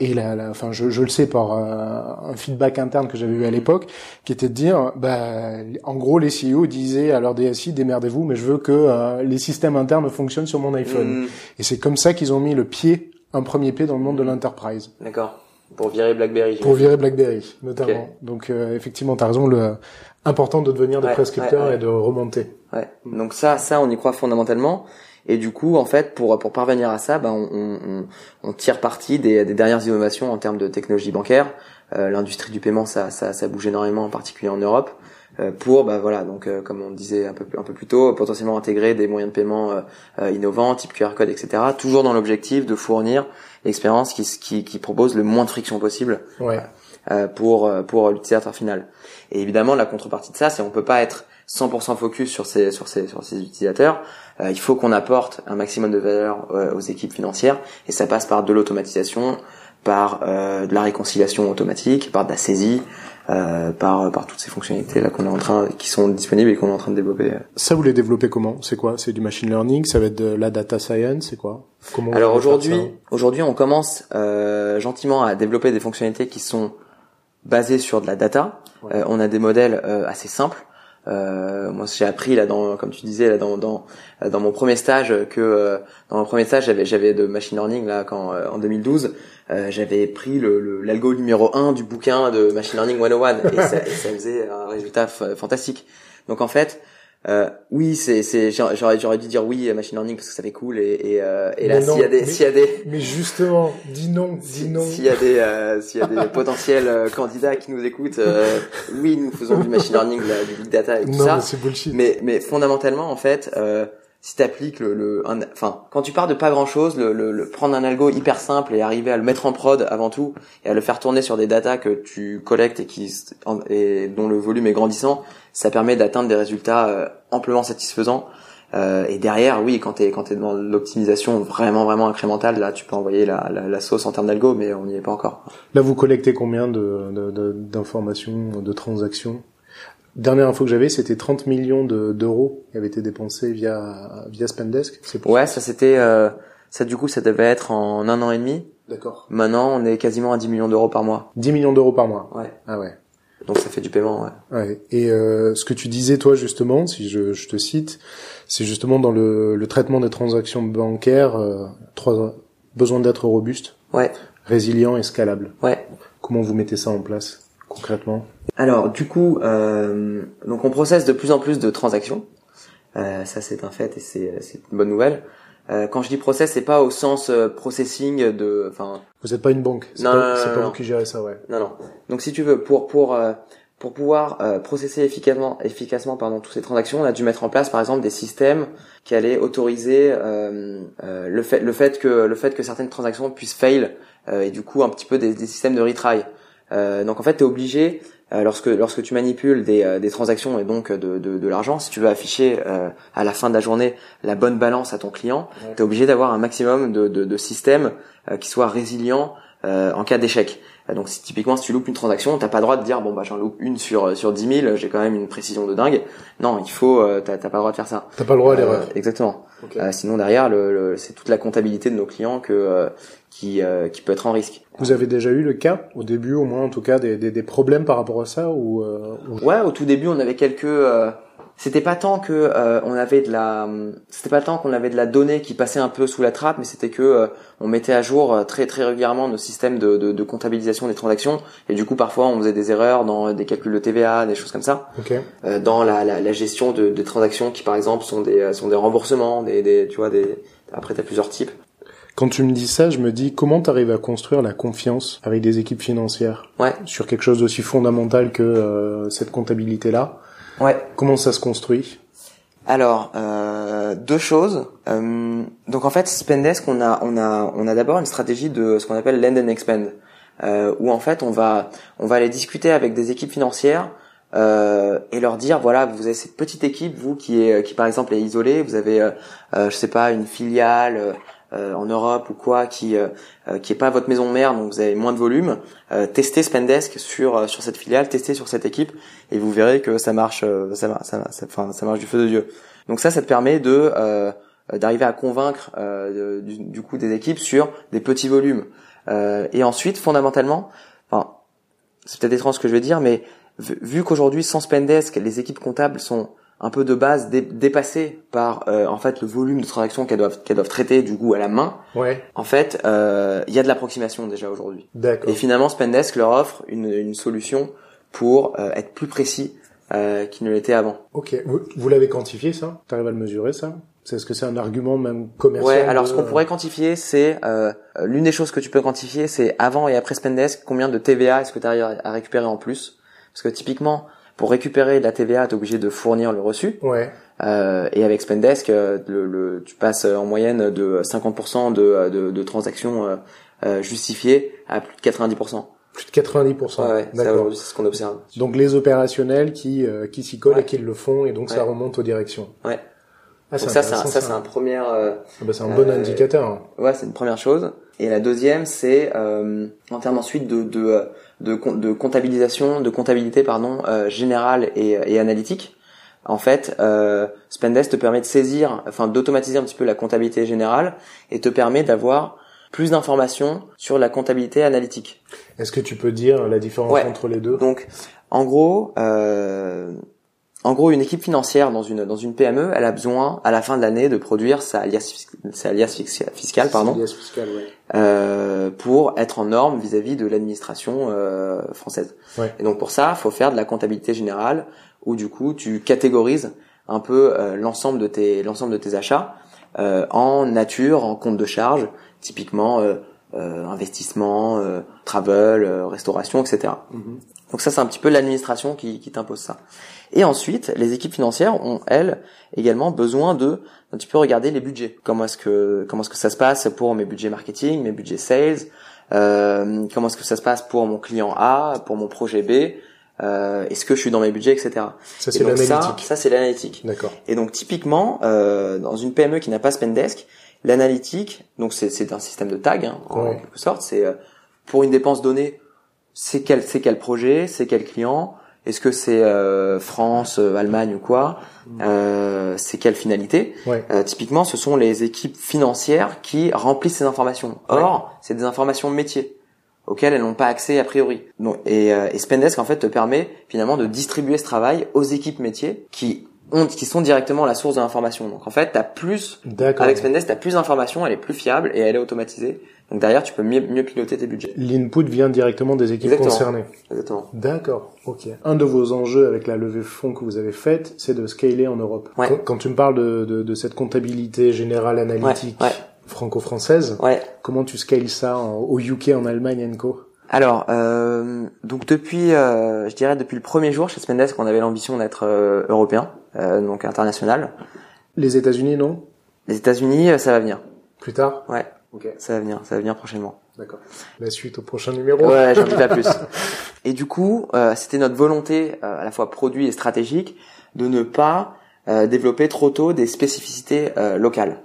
[SPEAKER 1] Ouais.
[SPEAKER 2] Et là, enfin, je, je, le sais par euh, un feedback interne que j'avais eu à l'époque, qui était de dire, bah, en gros, les CEO disaient à leur DSI, démerdez-vous, mais je veux que les systèmes internes fonctionnent sur mon iPhone. Mm. Et c'est comme ça qu'ils ont mis le pied, un premier pied dans le monde de l'enterprise.
[SPEAKER 1] D'accord. Pour virer BlackBerry.
[SPEAKER 2] Pour virer BlackBerry, notamment. Donc euh, effectivement, tu as raison, le important de devenir de prescripteur et de remonter.
[SPEAKER 1] Ouais. Donc ça, ça, on y croit fondamentalement. Et du coup, en fait, pour pour parvenir à ça, ben, on, on, on tire parti des, des, dernières innovations en termes de technologie bancaire. Euh, L'industrie du paiement, ça, ça, ça bouge énormément, en particulier en Europe. Euh, pour bah voilà donc euh, comme on disait un peu un peu plus tôt potentiellement intégrer des moyens de paiement euh, innovants type QR code etc toujours dans l'objectif de fournir l'expérience qui, qui, qui propose le moins de friction possible
[SPEAKER 2] ouais.
[SPEAKER 1] pour pour l'utilisateur final et évidemment la contrepartie de ça c'est on peut pas être 100% focus sur ces sur ces sur ces utilisateurs il faut qu'on apporte un maximum de valeur aux équipes financières et ça passe par de l'automatisation par de la réconciliation automatique par de la saisie euh, par par toutes ces fonctionnalités là qu'on est en train qui sont disponibles et qu'on est en train de développer.
[SPEAKER 2] Ça vous les développez comment? C'est quoi? C'est du machine learning? Ça va être de la data science? C'est quoi?
[SPEAKER 1] Comment Alors aujourd'hui, aujourd'hui on commence euh, gentiment à développer des fonctionnalités qui sont basées sur de la data. Euh, on a des modèles euh, assez simples. Euh, moi, j'ai appris là, dans, comme tu disais là, dans dans dans mon premier stage que euh, dans mon premier stage j'avais j'avais de machine learning là quand en 2012 euh, j'avais pris le l'algo numéro 1 du bouquin de Machine Learning 101 et ça, et ça faisait un résultat fantastique. Donc en fait, euh, oui, c'est c'est j'aurais j'aurais dû dire oui à machine learning parce que ça fait cool et et, euh, et là s'il y a des s'il y a des
[SPEAKER 2] mais justement dis non dis non.
[SPEAKER 1] S'il y a des euh, s'il y a des potentiels euh, candidats qui nous écoutent euh, oui nous faisons du machine learning du big data et tout
[SPEAKER 2] non,
[SPEAKER 1] ça.
[SPEAKER 2] mais c'est bullshit.
[SPEAKER 1] Mais mais fondamentalement en fait euh, si t'appliques le, le enfin quand tu pars de pas grand chose le, le, prendre un algo hyper simple et arriver à le mettre en prod avant tout et à le faire tourner sur des datas que tu collectes et qui et dont le volume est grandissant ça permet d'atteindre des résultats euh, amplement satisfaisants. Euh, et derrière oui quand t'es quand t'es dans l'optimisation vraiment vraiment incrémentale là tu peux envoyer la, la, sauce en termes d'algo mais on n'y est pas encore.
[SPEAKER 2] Là vous collectez combien de d'informations de, de transactions? Dernière info que j'avais, c'était 30 millions d'euros qui avaient été dépensés via via Spendesk.
[SPEAKER 1] C'est ouais, ça c'était euh, ça du coup ça devait être en un an et demi.
[SPEAKER 2] D'accord.
[SPEAKER 1] Maintenant, on est quasiment à 10 millions d'euros par mois.
[SPEAKER 2] 10 millions d'euros par mois.
[SPEAKER 1] Ouais.
[SPEAKER 2] Ah ouais.
[SPEAKER 1] Donc ça fait du paiement, ouais.
[SPEAKER 2] Ouais. Et euh, ce que tu disais toi justement, si je, je te cite, c'est justement dans le, le, traitement des transactions bancaires, euh, trois besoin d'être robuste,
[SPEAKER 1] ouais,
[SPEAKER 2] résilient et scalable.
[SPEAKER 1] Ouais.
[SPEAKER 2] Comment vous mettez ça en place concrètement?
[SPEAKER 1] Alors du coup, euh, donc on processe de plus en plus de transactions. Euh, ça c'est un fait et c'est c'est une bonne nouvelle. Euh, quand je dis process, c'est pas au sens euh, processing de, enfin.
[SPEAKER 2] Vous êtes pas une banque. C'est
[SPEAKER 1] non,
[SPEAKER 2] pas,
[SPEAKER 1] non,
[SPEAKER 2] c'est
[SPEAKER 1] non,
[SPEAKER 2] pas vous qui gérez ça, ouais.
[SPEAKER 1] Non, non. Donc si tu veux, pour pour euh, pour pouvoir euh, processer efficacement, efficacement pardon, toutes ces transactions, on a dû mettre en place par exemple des systèmes qui allaient autoriser euh, euh, le fait le fait que le fait que certaines transactions puissent fail euh, et du coup un petit peu des, des systèmes de retry. Euh, donc en fait, tu es obligé euh, lorsque lorsque tu manipules des, euh, des transactions et donc de, de, de l'argent, si tu veux afficher euh, à la fin de la journée la bonne balance à ton client, tu es obligé d'avoir un maximum de, de, de systèmes qui soient résilients en cas d'échec. Donc si, typiquement si tu loupes une transaction, t'as pas le droit de dire bon bah j'en loupe une sur sur 10 000, j'ai quand même une précision de dingue. Non, il faut euh, t'as pas le droit de faire ça.
[SPEAKER 2] T'as pas le droit à l'erreur.
[SPEAKER 1] Euh, exactement. Euh, sinon derrière le, le c'est toute la comptabilité de nos clients que euh, qui euh, qui peut être en risque.
[SPEAKER 2] Vous avez déjà eu le cas au début au moins en tout cas des des, des problèmes par rapport à ça ou, ou...
[SPEAKER 1] Ouais, au tout début on avait quelques c'était pas tant que euh, on avait de la c'était pas tant qu'on avait de la donnée qui passait un peu sous la trappe mais c'était que euh, on mettait à jour euh, très très régulièrement nos systèmes de, de, de, comptabilisation des transactions et du coup parfois on faisait des erreurs dans des calculs de TVA des choses comme ça
[SPEAKER 2] okay.
[SPEAKER 1] dans la, la, la gestion de, de, transactions qui par exemple sont des sont des remboursements des, des tu vois des après t'as plusieurs types
[SPEAKER 2] quand tu me dis ça, je me dis comment tu arrives à construire la confiance avec des équipes financières
[SPEAKER 1] ouais.
[SPEAKER 2] sur quelque chose d'aussi fondamental que cette comptabilité-là?
[SPEAKER 1] Ouais.
[SPEAKER 2] Comment ça se construit?
[SPEAKER 1] Alors euh, deux choses. Euh, donc en fait, Spendesk, on a on a on a d'abord une stratégie de ce qu'on appelle lend and expand, euh, où en fait on va on va aller discuter avec des équipes financières euh, et leur dire voilà vous avez cette petite équipe vous qui est qui par exemple est isolée, vous avez euh, euh, je sais pas une filiale euh, en Europe ou quoi qui euh, euh, qui est pas votre maison mère donc vous avez moins de volume testez Spendesk sur sur cette filiale testez sur cette équipe et vous verrez que ça marche ça ça, ça, enfin, ça marche du feu de dieu. Donc ça ça te permet de d'arriver à convaincre du, du, coup des équipes sur des petits volumes. Et ensuite fondamentalement enfin c'est peut-être étrange ce que je vais dire mais vu qu'aujourd'hui sans Spendesk les équipes comptables sont un peu de base dé dépassée par euh, en fait le volume de transactions qu'elles doivent qu'elles doivent traiter du coup à la main.
[SPEAKER 2] Ouais.
[SPEAKER 1] En fait, euh, il y a de l'approximation déjà aujourd'hui.
[SPEAKER 2] D'accord.
[SPEAKER 1] Et finalement, Spendesk leur offre une, une solution pour euh, être plus précis euh, qu'il ne l'était avant.
[SPEAKER 2] Ok. Vous, vous l'avez quantifié ça? T'arrives à le mesurer ça? Est-ce que c'est un argument même commercial
[SPEAKER 1] Ouais, alors ce qu'on pourrait quantifier, c'est euh, l'une des choses que tu peux quantifier, c'est avant et après Spendesk, combien de TVA est-ce que tu arrives à récupérer en plus? Parce que typiquement, pour récupérer la TVA, tu es obligé de fournir le reçu.
[SPEAKER 2] Ouais.
[SPEAKER 1] Euh, et avec Spendesk, euh, le, le, tu passes en moyenne de 50% de, de, de transactions euh, euh, justifiées à plus de 90%.
[SPEAKER 2] Plus de 90%.
[SPEAKER 1] Ouais, ouais c'est ce qu'on observe.
[SPEAKER 2] Donc les opérationnels qui euh, qui s'y collent et qui le font, et donc ça remonte aux directions.
[SPEAKER 1] Ouais. Ah, donc ça, c'est un, ça, c'est un premier.
[SPEAKER 2] Ah bah c'est un bon indicateur. Hein.
[SPEAKER 1] Ouais, c'est une première chose. Et la deuxième, c'est en termes ensuite de, de de, de comptabilisation, de comptabilité pardon, euh, générale et, et, analytique. En fait, euh, Spendesk te permet de saisir, enfin d'automatiser un petit peu la comptabilité générale et te permet d'avoir plus d'informations sur la comptabilité analytique.
[SPEAKER 2] Est-ce que tu peux dire la différence entre les deux?
[SPEAKER 1] Donc, en gros, euh, en gros, une équipe financière dans une dans une PME, elle a besoin à la fin de l'année de produire sa alias sa alias fiscale, pardon,
[SPEAKER 2] alias fiscale, ouais.
[SPEAKER 1] euh, pour être en norme vis-à-vis de l'administration euh, française.
[SPEAKER 2] Ouais.
[SPEAKER 1] Et donc pour ça, faut faire de la comptabilité générale où du coup tu catégorises un peu euh, l'ensemble de tes l'ensemble de tes achats euh, en nature, en compte de charge, typiquement euh, investissement, travel, restauration, etc.
[SPEAKER 2] Mm-hmm.
[SPEAKER 1] Donc ça, c'est un petit peu l'administration qui, qui t'impose ça. Et ensuite, les équipes financières ont elles également besoin de un petit peu regarder les budgets. Comment est-ce que comment est-ce que ça se passe pour mes budgets marketing, mes budgets sales, euh, comment est-ce que ça se passe pour mon client A, pour mon projet B. Euh, est-ce que je suis dans mes budgets, etc.
[SPEAKER 2] Ça c'est l'analytique.
[SPEAKER 1] Ça, ça c'est l'analytique.
[SPEAKER 2] D'accord.
[SPEAKER 1] Et donc typiquement, euh, dans une PME qui n'a pas Spendesk, l'analytique, donc c'est un système de tag hein, en
[SPEAKER 2] ouais.
[SPEAKER 1] quelque sorte. C'est euh, pour une dépense donnée, c'est quel c'est quel projet, c'est quel client, est-ce que c'est euh, France, euh, Allemagne ou quoi euh, C'est quelle finalité?
[SPEAKER 2] Ouais.
[SPEAKER 1] euh, Typiquement, ce sont les équipes financières qui remplissent ces informations. Or,
[SPEAKER 2] ouais.
[SPEAKER 1] c'est des informations de métier auxquelles elles n'ont pas accès a priori. Donc, et, euh, et Spendesk en fait te permet finalement de distribuer ce travail aux équipes métiers qui ont, qui sont directement la source de l'information. Donc en fait, t'as plus avec Spendesk, t'as plus d'informations, elle est plus fiable et elle est automatisée. Donc derrière, tu peux mieux, mieux piloter tes budgets.
[SPEAKER 2] L'input vient directement des équipes
[SPEAKER 1] Exactement.
[SPEAKER 2] concernées.
[SPEAKER 1] Exactement.
[SPEAKER 2] D'accord. Ok. Un de vos enjeux avec la levée de fonds que vous avez faite, c'est de scaler en Europe.
[SPEAKER 1] Ouais.
[SPEAKER 2] Quand, quand, tu me parles de, de, de cette comptabilité générale analytique
[SPEAKER 1] ouais, ouais.
[SPEAKER 2] franco-française,
[SPEAKER 1] ouais.
[SPEAKER 2] comment tu scales ça en, au UK, en Allemagne, Co
[SPEAKER 1] Alors, euh, donc depuis, euh, je dirais depuis le premier jour chez Spendesk, on avait l'ambition d'être euh, européen, euh, donc international.
[SPEAKER 2] Les États-Unis, non?
[SPEAKER 1] Les États-Unis, euh, ça va venir.
[SPEAKER 2] Plus tard?
[SPEAKER 1] Ouais,
[SPEAKER 2] Ok,
[SPEAKER 1] ça va venir, ça va venir prochainement.
[SPEAKER 2] d'accord. La suite au prochain numéro
[SPEAKER 1] Ouais, j'en dis pas plus. Et du coup, euh, c'était notre volonté, euh, à la fois produit et stratégique, de ne pas euh, développer trop tôt des spécificités euh, locales.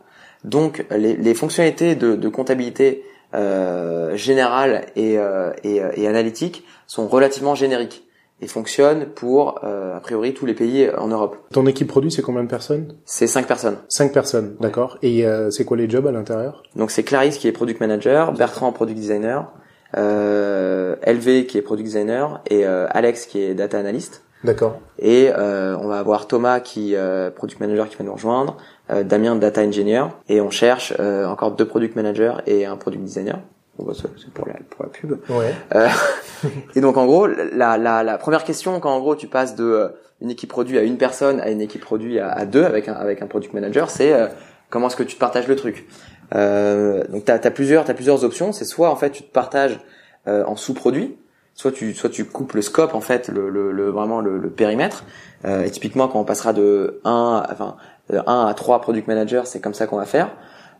[SPEAKER 1] Donc, les, les fonctionnalités de, de comptabilité euh, générale et, euh, et, et analytique sont relativement génériques et fonctionnent pour, euh, a priori, tous les pays en Europe.
[SPEAKER 2] Ton équipe produit, c'est combien de personnes?
[SPEAKER 1] C'est cinq personnes.
[SPEAKER 2] Cinq personnes, d'accord. Et euh, c'est quoi les jobs à l'intérieur?
[SPEAKER 1] Donc c'est Clarisse qui est product manager, Bertrand product designer, euh, LV qui est product designer et euh, Alex qui est data analyst.
[SPEAKER 2] D'accord.
[SPEAKER 1] Et euh, on va avoir Thomas qui euh, product manager qui va nous rejoindre, euh, Damien data engineer et on cherche euh, encore deux product managers et un product designer. Bon, bah, c'est pour la pour la pub.
[SPEAKER 2] Ouais.
[SPEAKER 1] Euh, et donc en gros, la, la, la première question quand en gros tu passes de euh, une équipe produit à une personne à une équipe produit à, à deux avec un avec un product manager, c'est euh, comment est-ce que tu te partages le truc? Euh, donc t'as as plusieurs t'as plusieurs options. C'est soit en fait tu te partages euh, en sous-produits, soit tu soit tu coupes le scope en fait le, le, le vraiment le, le périmètre. Euh, et typiquement quand on passera de 1 à, enfin de 1 à 3 product managers, c'est comme ça qu'on va faire.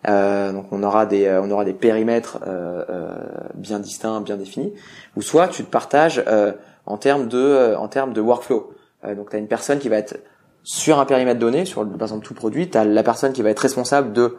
[SPEAKER 1] Euh, donc on aura des euh, on aura des périmètres euh, euh, bien distincts, bien définis. Ou soit tu te partages euh, en termes de en termes de workflow. Donc tu as une personne qui va être sur un périmètre donné, sur par exemple tout produit, tu as la personne qui va être responsable de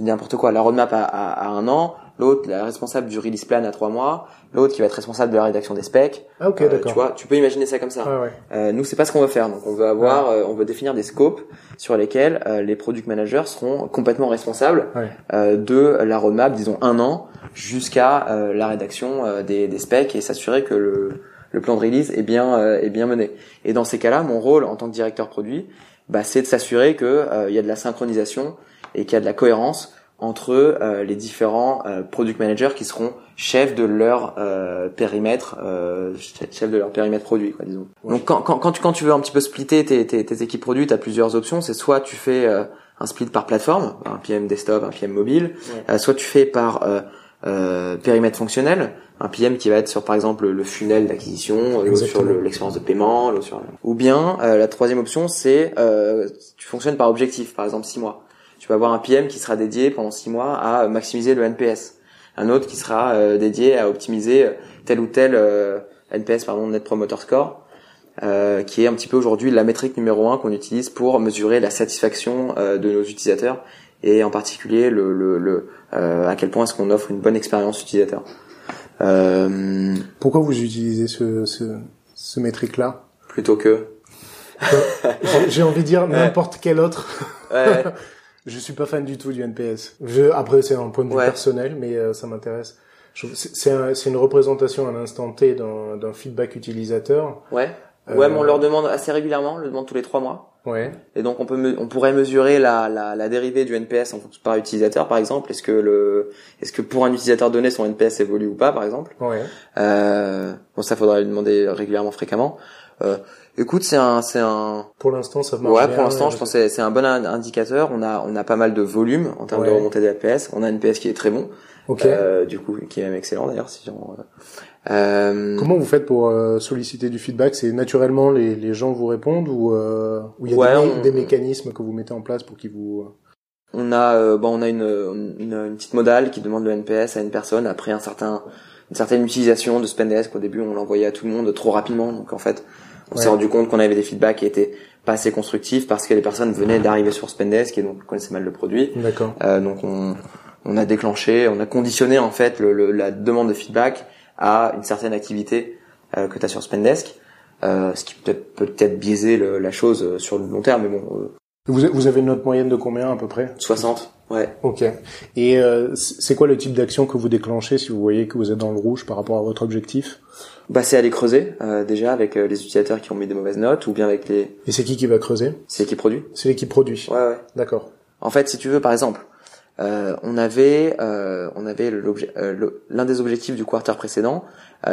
[SPEAKER 1] n'importe quoi, la roadmap à, à, à un an, l'autre la responsable du release plan à trois mois, l'autre qui va être responsable de la rédaction des specs.
[SPEAKER 2] Ah ok,
[SPEAKER 1] Euh,
[SPEAKER 2] d'accord.
[SPEAKER 1] tu vois, tu peux imaginer ça comme ça.
[SPEAKER 2] Ouais, ouais.
[SPEAKER 1] Euh, nous, c'est pas ce qu'on veut faire. Donc, on veut avoir, euh, on veut définir des scopes sur lesquels euh, les product managers seront complètement responsables
[SPEAKER 2] Ouais.
[SPEAKER 1] euh, de la roadmap, disons un an, jusqu'à euh, la rédaction euh, des, des specs et s'assurer que le, le plan de release est bien euh, est bien mené. Et dans ces cas-là, mon rôle en tant que directeur produit, bah, c'est de s'assurer que euh, il y a de la synchronisation et qu'il y a de la cohérence entre euh, les différents euh, product managers qui seront chefs de leur euh, périmètre, euh, chefs de leur périmètre produit, quoi, disons. Donc quand, quand, quand tu quand tu veux un petit peu splitter tes, tes, tes équipes produits, tu as plusieurs options. C'est soit tu fais euh, un split par plateforme, un PM desktop, un PM mobile, euh, soit tu fais par euh, euh, périmètre fonctionnel, un PM qui va être sur par exemple le funnel d'acquisition, sur le- l'expérience de paiement, sur ou bien euh, la troisième option c'est euh, tu fonctionnes par objectif, par exemple six mois. Tu vas avoir un PM qui sera dédié pendant six mois à maximiser le NPS, un autre qui sera euh, dédié à optimiser tel ou tel euh, NPS pardon Net Promoter Score. euh, qui est un petit peu aujourd'hui la métrique numéro un qu'on utilise pour mesurer la satisfaction euh, de nos utilisateurs et en particulier le, le, le euh, à quel point est-ce qu'on offre une bonne expérience utilisateur. Euh,
[SPEAKER 2] Pourquoi vous utilisez ce, ce, ce métrique-là?
[SPEAKER 1] Plutôt que
[SPEAKER 2] J'ai- J'ai envie de dire n'importe quel autre.
[SPEAKER 1] ouais,
[SPEAKER 2] Je suis pas fan du tout du NPS. Je, après, c'est un point de vue
[SPEAKER 1] Ouais.
[SPEAKER 2] personnel, mais euh, ça m'intéresse. C'est un- une représentation à l'instant T d'un d'un feedback utilisateur.
[SPEAKER 1] ouais,
[SPEAKER 2] Euh,
[SPEAKER 1] ouais, mais on leur demande assez régulièrement, on le demande tous les trois mois.
[SPEAKER 2] Ouais.
[SPEAKER 1] Et donc on peut on pourrait mesurer la, la, la dérivée du NPS en par utilisateur par exemple. Est-ce que le est-ce que pour un utilisateur donné son NPS évolue ou pas par exemple?
[SPEAKER 2] Ouais.
[SPEAKER 1] Euh, bon ça faudra lui demander régulièrement fréquemment. Euh, écoute c'est un c'est un
[SPEAKER 2] Pour l'instant, ça marche
[SPEAKER 1] ouais
[SPEAKER 2] bien,
[SPEAKER 1] pour l'instant
[SPEAKER 2] euh,
[SPEAKER 1] je pense que c'est- un bon in- indicateur. On a on a pas mal de volume en termes de
[SPEAKER 2] Ouais.
[SPEAKER 1] remontée des NPS. On a un NPS qui est très bon.
[SPEAKER 2] Ok.
[SPEAKER 1] Euh, du coup qui est même excellent d'ailleurs si on euh,
[SPEAKER 2] Comment vous faites pour euh, solliciter du feedback? C'est naturellement les, les gens vous répondent ou euh, ou il y a
[SPEAKER 1] Ouais,
[SPEAKER 2] des,
[SPEAKER 1] on-
[SPEAKER 2] des mécanismes que vous mettez en place pour qu'ils vous
[SPEAKER 1] On a euh, bon on a une, une, une petite modale qui demande le NPS à une personne après un certain une certaine utilisation de Spendesk au début on l'envoyait à tout le monde trop rapidement donc en fait on s'est
[SPEAKER 2] Ouais.
[SPEAKER 1] rendu compte qu'on avait des feedbacks qui étaient pas assez constructifs parce que les personnes venaient d'arriver sur Spendesk et donc connaissaient mal le produit
[SPEAKER 2] D'accord.
[SPEAKER 1] Euh, donc on on a déclenché on a conditionné en fait le, le- la demande de feedback à une certaine activité euh, que tu as sur Spendesk euh, ce qui peut peut-être peut peut-être biaiser le- la chose euh, sur le long terme mais bon euh,
[SPEAKER 2] Vous, vous avez une note moyenne de combien à peu près?
[SPEAKER 1] 60 ouais
[SPEAKER 2] Ok. Et euh, c'est quoi le type d'action que vous déclenchez si vous voyez que vous êtes dans le rouge par rapport à votre objectif?
[SPEAKER 1] Bah, c'est aller creuser euh, déjà avec euh, les utilisateurs qui ont mis des mauvaises notes ou bien avec les
[SPEAKER 2] Et c'est qui qui va creuser?
[SPEAKER 1] C'est qui produit.
[SPEAKER 2] C'est l'équipe produit.
[SPEAKER 1] Ouais ouais.
[SPEAKER 2] D'accord.
[SPEAKER 1] En fait, si tu veux, par exemple, on avait on avait l'un des objectifs du quarter précédent,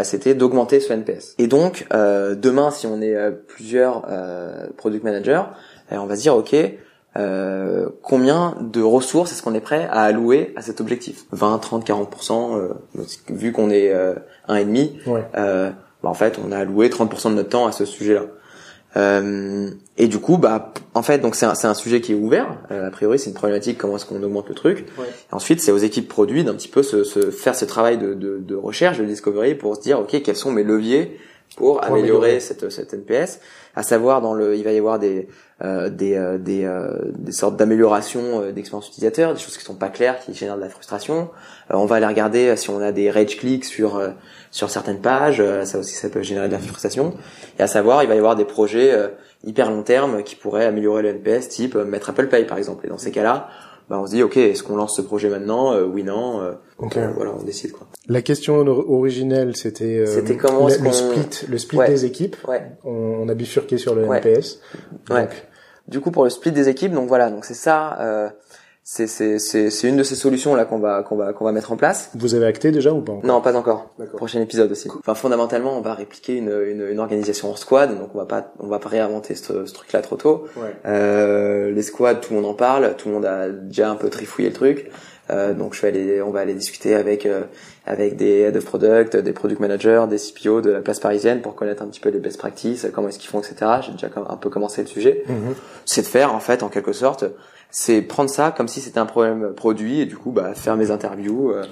[SPEAKER 1] c'était d'augmenter ce NPS. Et donc demain, si on est plusieurs product managers, on va se dire ok. Euh, combien de ressources est-ce qu'on est prêt à allouer à cet objectif? 20, 30, 40% euh, vu qu'on est euh, un et demi,
[SPEAKER 2] Ouais.
[SPEAKER 1] euh, bah, en fait, on a alloué 30% de notre temps à ce sujet-là. Euh, et du coup, bah, en fait, donc c'est un, sujet qui est ouvert. Euh, a priori, c'est une problématique. Comment est-ce qu'on augmente le truc?
[SPEAKER 2] Ouais.
[SPEAKER 1] Et ensuite, c'est aux équipes produits d'un petit peu se, se faire ce travail de, de, de recherche, de discovery, pour se dire, ok, quels sont mes leviers pour, améliorer,
[SPEAKER 2] améliorer.
[SPEAKER 1] cette, cette NPS. À savoir, dans le, il va y avoir des euh, des euh, des, euh, des sortes d'améliorations euh, d'expérience utilisateur, des choses qui sont pas claires, qui génèrent de la frustration. Euh, on va aller regarder euh, si on a des rage clics sur euh, sur certaines pages, euh, ça aussi ça peut générer de la frustration. Et à savoir, il va y avoir des projets euh, hyper long terme qui pourraient améliorer le NPS, type euh, mettre Apple Pay par exemple. Et dans ces cas-là, bah, on se dit ok, est-ce qu'on lance ce projet maintenant? Euh, Oui, non. euh,
[SPEAKER 2] Ok.
[SPEAKER 1] euh, voilà, on décide quoi.
[SPEAKER 2] La question or- originelle, c'était euh,
[SPEAKER 1] C'était comment
[SPEAKER 2] le, le split, le split
[SPEAKER 1] Ouais.
[SPEAKER 2] des équipes.
[SPEAKER 1] Ouais.
[SPEAKER 2] On, on a bifurqué sur le
[SPEAKER 1] Ouais.
[SPEAKER 2] NPS.
[SPEAKER 1] Ouais.
[SPEAKER 2] Donc,
[SPEAKER 1] Du coup, pour le split des équipes, donc voilà, donc c'est ça. C'est c'est c'est c'est une de ces solutions là qu'on va qu'on va qu'on va mettre en place.
[SPEAKER 2] vous avez acté déjà ou pas encore?
[SPEAKER 1] Non, pas encore.
[SPEAKER 2] D'accord.
[SPEAKER 1] Prochain épisode aussi. Enfin, fondamentalement, on va répliquer une, une, une organisation en squad, donc on va pas, on va pas réinventer ce, ce truc-là trop tôt.
[SPEAKER 2] Ouais.
[SPEAKER 1] Euh, les squads, tout le monde en parle, tout le monde a déjà un peu trifouillé le truc. Euh, donc je vais aller, on va aller discuter avec euh, avec des head of product, des product managers, des CPO de la place parisienne pour connaître un petit peu les best practices, comment est-ce qu'ils font, etc. J'ai déjà un peu commencé le sujet.
[SPEAKER 2] Mhm.
[SPEAKER 1] C'est de faire en fait, en quelque sorte, c'est prendre ça comme si c'était un problème produit et du coup bah faire mes interviews. euh,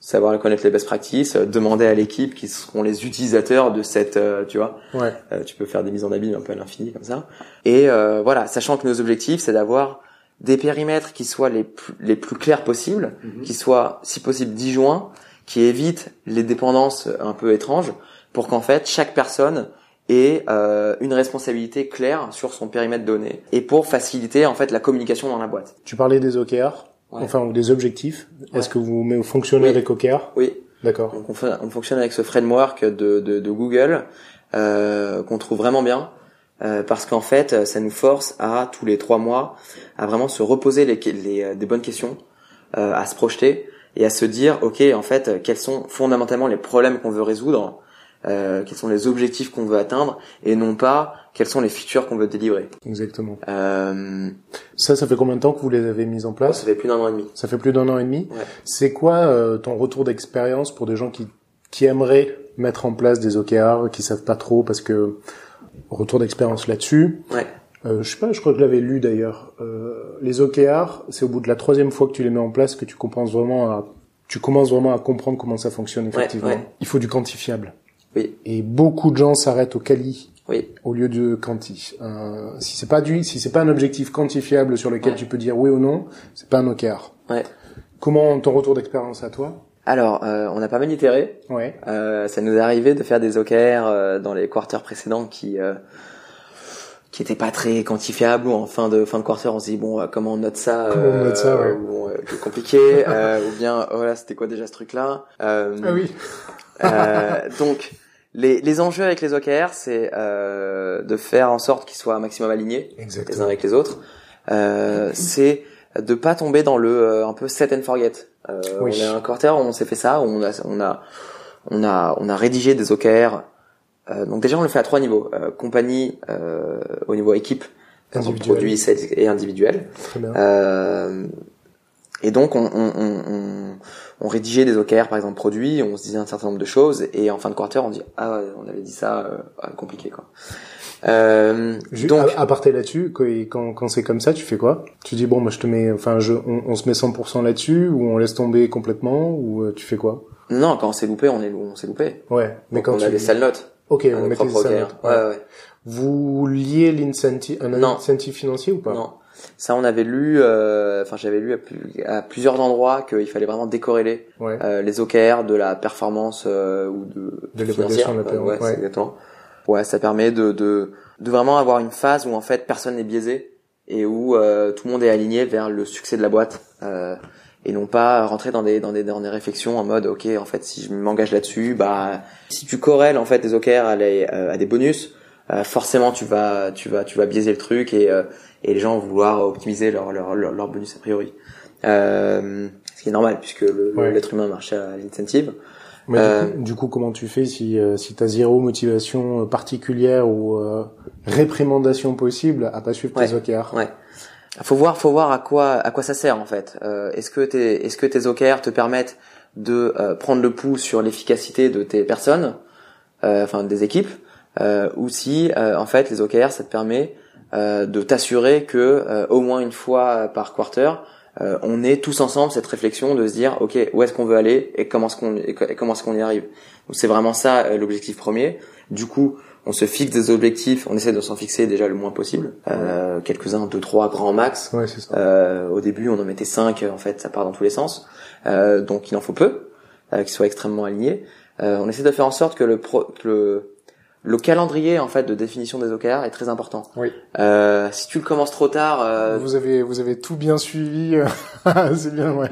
[SPEAKER 1] savoir connaître les best practices, euh, demander à l'équipe qui seront les utilisateurs de cette, euh, tu vois,
[SPEAKER 2] Ouais.
[SPEAKER 1] euh, tu peux faire des mises en abîme un peu à l'infini comme ça. Et euh, voilà, sachant que nos objectifs, c'est d'avoir des périmètres qui soient les plus, les plus clairs possibles, qui soient si possible disjoints, qui évitent les dépendances un peu étranges, pour qu'en fait chaque personne ait euh, une responsabilité claire sur son périmètre donné, et pour faciliter en fait la communication dans la boîte.
[SPEAKER 2] Tu parlais des OKR,
[SPEAKER 1] Ouais.
[SPEAKER 2] enfin des objectifs. Est-ce que vous fonctionnez
[SPEAKER 1] Oui.
[SPEAKER 2] avec OKR
[SPEAKER 1] Oui,
[SPEAKER 2] D'accord.
[SPEAKER 1] Donc on, fait- on fonctionne avec ce framework de, de, de Google euh, qu'on trouve vraiment bien euh, parce qu'en fait ça nous force à tous les trois mois à vraiment se reposer les, les, des bonnes questions, euh, à se projeter et à se dire ok en fait quels sont fondamentalement les problèmes qu'on veut résoudre, euh, quels sont les objectifs qu'on veut atteindre et non pas quels sont les features qu'on veut délivrer.
[SPEAKER 2] Exactement.
[SPEAKER 1] Euh,
[SPEAKER 2] Ça, ça fait combien de temps que vous les avez mis en
[SPEAKER 1] ça
[SPEAKER 2] place
[SPEAKER 1] fait plus d'un an et demi.
[SPEAKER 2] Ça fait plus d'un an et demi.
[SPEAKER 1] Ouais.
[SPEAKER 2] C'est quoi euh, ton retour d'expérience pour des gens qui qui aimeraient mettre en place des OKR, qui savent pas trop parce que retour d'expérience là-dessus.
[SPEAKER 1] Ouais.
[SPEAKER 2] Euh, je sais pas, je crois que je l'avais lu d'ailleurs. Euh, les OKR, c'est au bout de la troisième fois que tu les mets en place que tu commences vraiment à tu commences vraiment à comprendre comment ça fonctionne effectivement.
[SPEAKER 1] ouais.
[SPEAKER 2] Il faut du quantifiable.
[SPEAKER 1] Oui.
[SPEAKER 2] Et beaucoup de gens s'arrêtent au quali
[SPEAKER 1] Oui.
[SPEAKER 2] au lieu de quanti. Euh, si c'est pas du, si c'est pas un objectif quantifiable sur lequel
[SPEAKER 1] Ouais.
[SPEAKER 2] tu peux dire oui ou non, c'est pas un OKR.
[SPEAKER 1] Ouais.
[SPEAKER 2] Comment ton retour d'expérience à toi?
[SPEAKER 1] Alors euh, on a pas mal itéré.
[SPEAKER 2] Ouais.
[SPEAKER 1] Euh, ça nous est arrivé de faire des OKR euh, dans les quarters précédents qui euh, qui étaient pas très quantifiables ou en fin de fin de quarter on se dit bon comment on note ça
[SPEAKER 2] Comment on note ça, ouais.
[SPEAKER 1] bon, euh, compliqué euh, ou bien oh là c'était quoi déjà ce truc là euh,
[SPEAKER 2] Ah oui.
[SPEAKER 1] euh, donc les, les enjeux avec les OKR c'est euh, de faire en sorte qu'ils soient un maximum alignés les uns
[SPEAKER 2] Exactement.
[SPEAKER 1] avec les autres euh, c'est de pas tomber dans le euh, un peu set and forget euh,
[SPEAKER 2] Oui.
[SPEAKER 1] on est un quarter où on s'est fait ça où on a on a on a on a rédigé des OKR euh, donc déjà on le fait à trois niveaux euh, compagnie euh, au niveau équipe
[SPEAKER 2] Individuel.
[SPEAKER 1] produit et individuel
[SPEAKER 2] Très bien.
[SPEAKER 1] Et donc on, on, on, on, rédigeait des OKR par exemple produits, on se disait un certain nombre de choses et en fin de quarter on dit ah ouais, on avait dit ça euh, ah, compliqué quoi. Euh, donc
[SPEAKER 2] à, à partir là-dessus, quand, quand, c'est comme ça, tu fais quoi? Tu dis bon, moi je te mets, enfin, je, on, se met 100% là-dessus ou on laisse tomber complètement ou euh, tu fais quoi?
[SPEAKER 1] Non quand on s'est loupé on est on s'est loupé.
[SPEAKER 2] Ouais. Mais
[SPEAKER 1] Donc,
[SPEAKER 2] quand
[SPEAKER 1] on
[SPEAKER 2] tu
[SPEAKER 1] a des sales notes,
[SPEAKER 2] ok,
[SPEAKER 1] on
[SPEAKER 2] met
[SPEAKER 1] propres
[SPEAKER 2] ça.
[SPEAKER 1] OKR. Ouais, ouais.
[SPEAKER 2] Vous liez l'incentive, un
[SPEAKER 1] Non.
[SPEAKER 2] incentive financier ou pas?
[SPEAKER 1] Non, ça on avait lu, euh, enfin j'avais lu à, plus- à plusieurs endroits qu'il fallait vraiment décorréler
[SPEAKER 2] Ouais.
[SPEAKER 1] euh, les OKR de la performance euh, ou de
[SPEAKER 2] De l'évaluation de la
[SPEAKER 1] financière.
[SPEAKER 2] performance,
[SPEAKER 1] Ouais, c'est
[SPEAKER 2] ouais.
[SPEAKER 1] exactement. Ouais, ça permet de, de de vraiment avoir une phase où en fait personne n'est biaisé et où euh, tout le monde est aligné vers le succès de la boîte euh, et non pas rentrer dans des dans des dans des réflexions en mode ok en fait si je m'engage là-dessus bah si tu corrèles en fait des OKR à, les- euh, à des bonus euh, forcément tu vas tu vas tu vas biaiser le truc et euh, et les gens vont vouloir optimiser leur leur leur, bonus a priori euh, ce qui est normal puisque
[SPEAKER 2] Ouais.
[SPEAKER 1] l'être humain marche à l'incentive
[SPEAKER 2] Mais
[SPEAKER 1] Euh,
[SPEAKER 2] du, coup, du coup, comment tu fais si euh, si t'as zéro motivation euh, particulière ou euh, réprimandation possible à pas suivre tes. OKR
[SPEAKER 1] Ouais. faut voir, faut voir à quoi à quoi ça sert en fait. Euh, est-ce que tes est-ce que tes OKR te permettent de euh, prendre le pouls sur l'efficacité de tes personnes, euh, enfin des équipes, euh, ou si en fait les OKR ça te permet de t'assurer que au moins une fois par quarter, on est tous ensemble cette réflexion de se dire ok où est-ce qu'on veut aller et comment est-ce qu'on et comment est-ce qu'on y arrive. Donc c'est vraiment ça l'objectif premier. Du coup on se fixe des objectifs, on essaie de s'en fixer déjà le moins possible, euh, quelques-uns, deux, trois grands max.
[SPEAKER 2] Ouais, ça.
[SPEAKER 1] Euh, au début, on en mettait cinq, en fait, ça part dans tous les sens, euh, donc il en faut peu, euh, qu'ils soient extrêmement alignés. Euh, on essaie de faire en sorte que le, pro, que le le calendrier en fait de définition des OKR est très important.
[SPEAKER 2] Oui.
[SPEAKER 1] Euh, si tu le commences trop tard, euh...
[SPEAKER 2] vous avez vous avez tout bien suivi, euh, c'est bien ouais.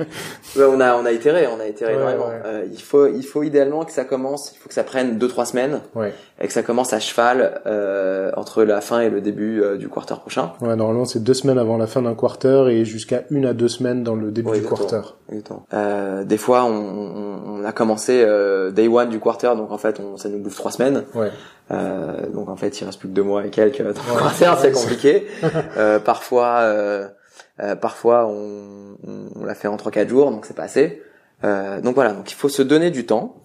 [SPEAKER 1] ouais. On a on a itéré, on a itéré énormément. Euh, il faut il faut idéalement que ça commence, il faut que ça prenne deux trois semaines
[SPEAKER 2] ouais.
[SPEAKER 1] Et que ça commence à cheval euh, entre la fin et le début euh, du quarter prochain.
[SPEAKER 2] Ouais, normalement c'est deux semaines avant la fin d'un quarter et jusqu'à une à deux semaines dans le début du quarter.
[SPEAKER 1] Euh, des fois on, on, on a commencé day one du quarter, donc en fait on, ça nous bouffe trois semaines.
[SPEAKER 2] Ouais.
[SPEAKER 1] Euh, donc en fait, il reste plus que deux mois et quelques dans ouais, c'est compliqué. euh, parfois, euh, euh, parfois on, on, l'a fait en trois quatre jours, donc c'est pas assez. Euh, donc voilà, donc il faut se donner du temps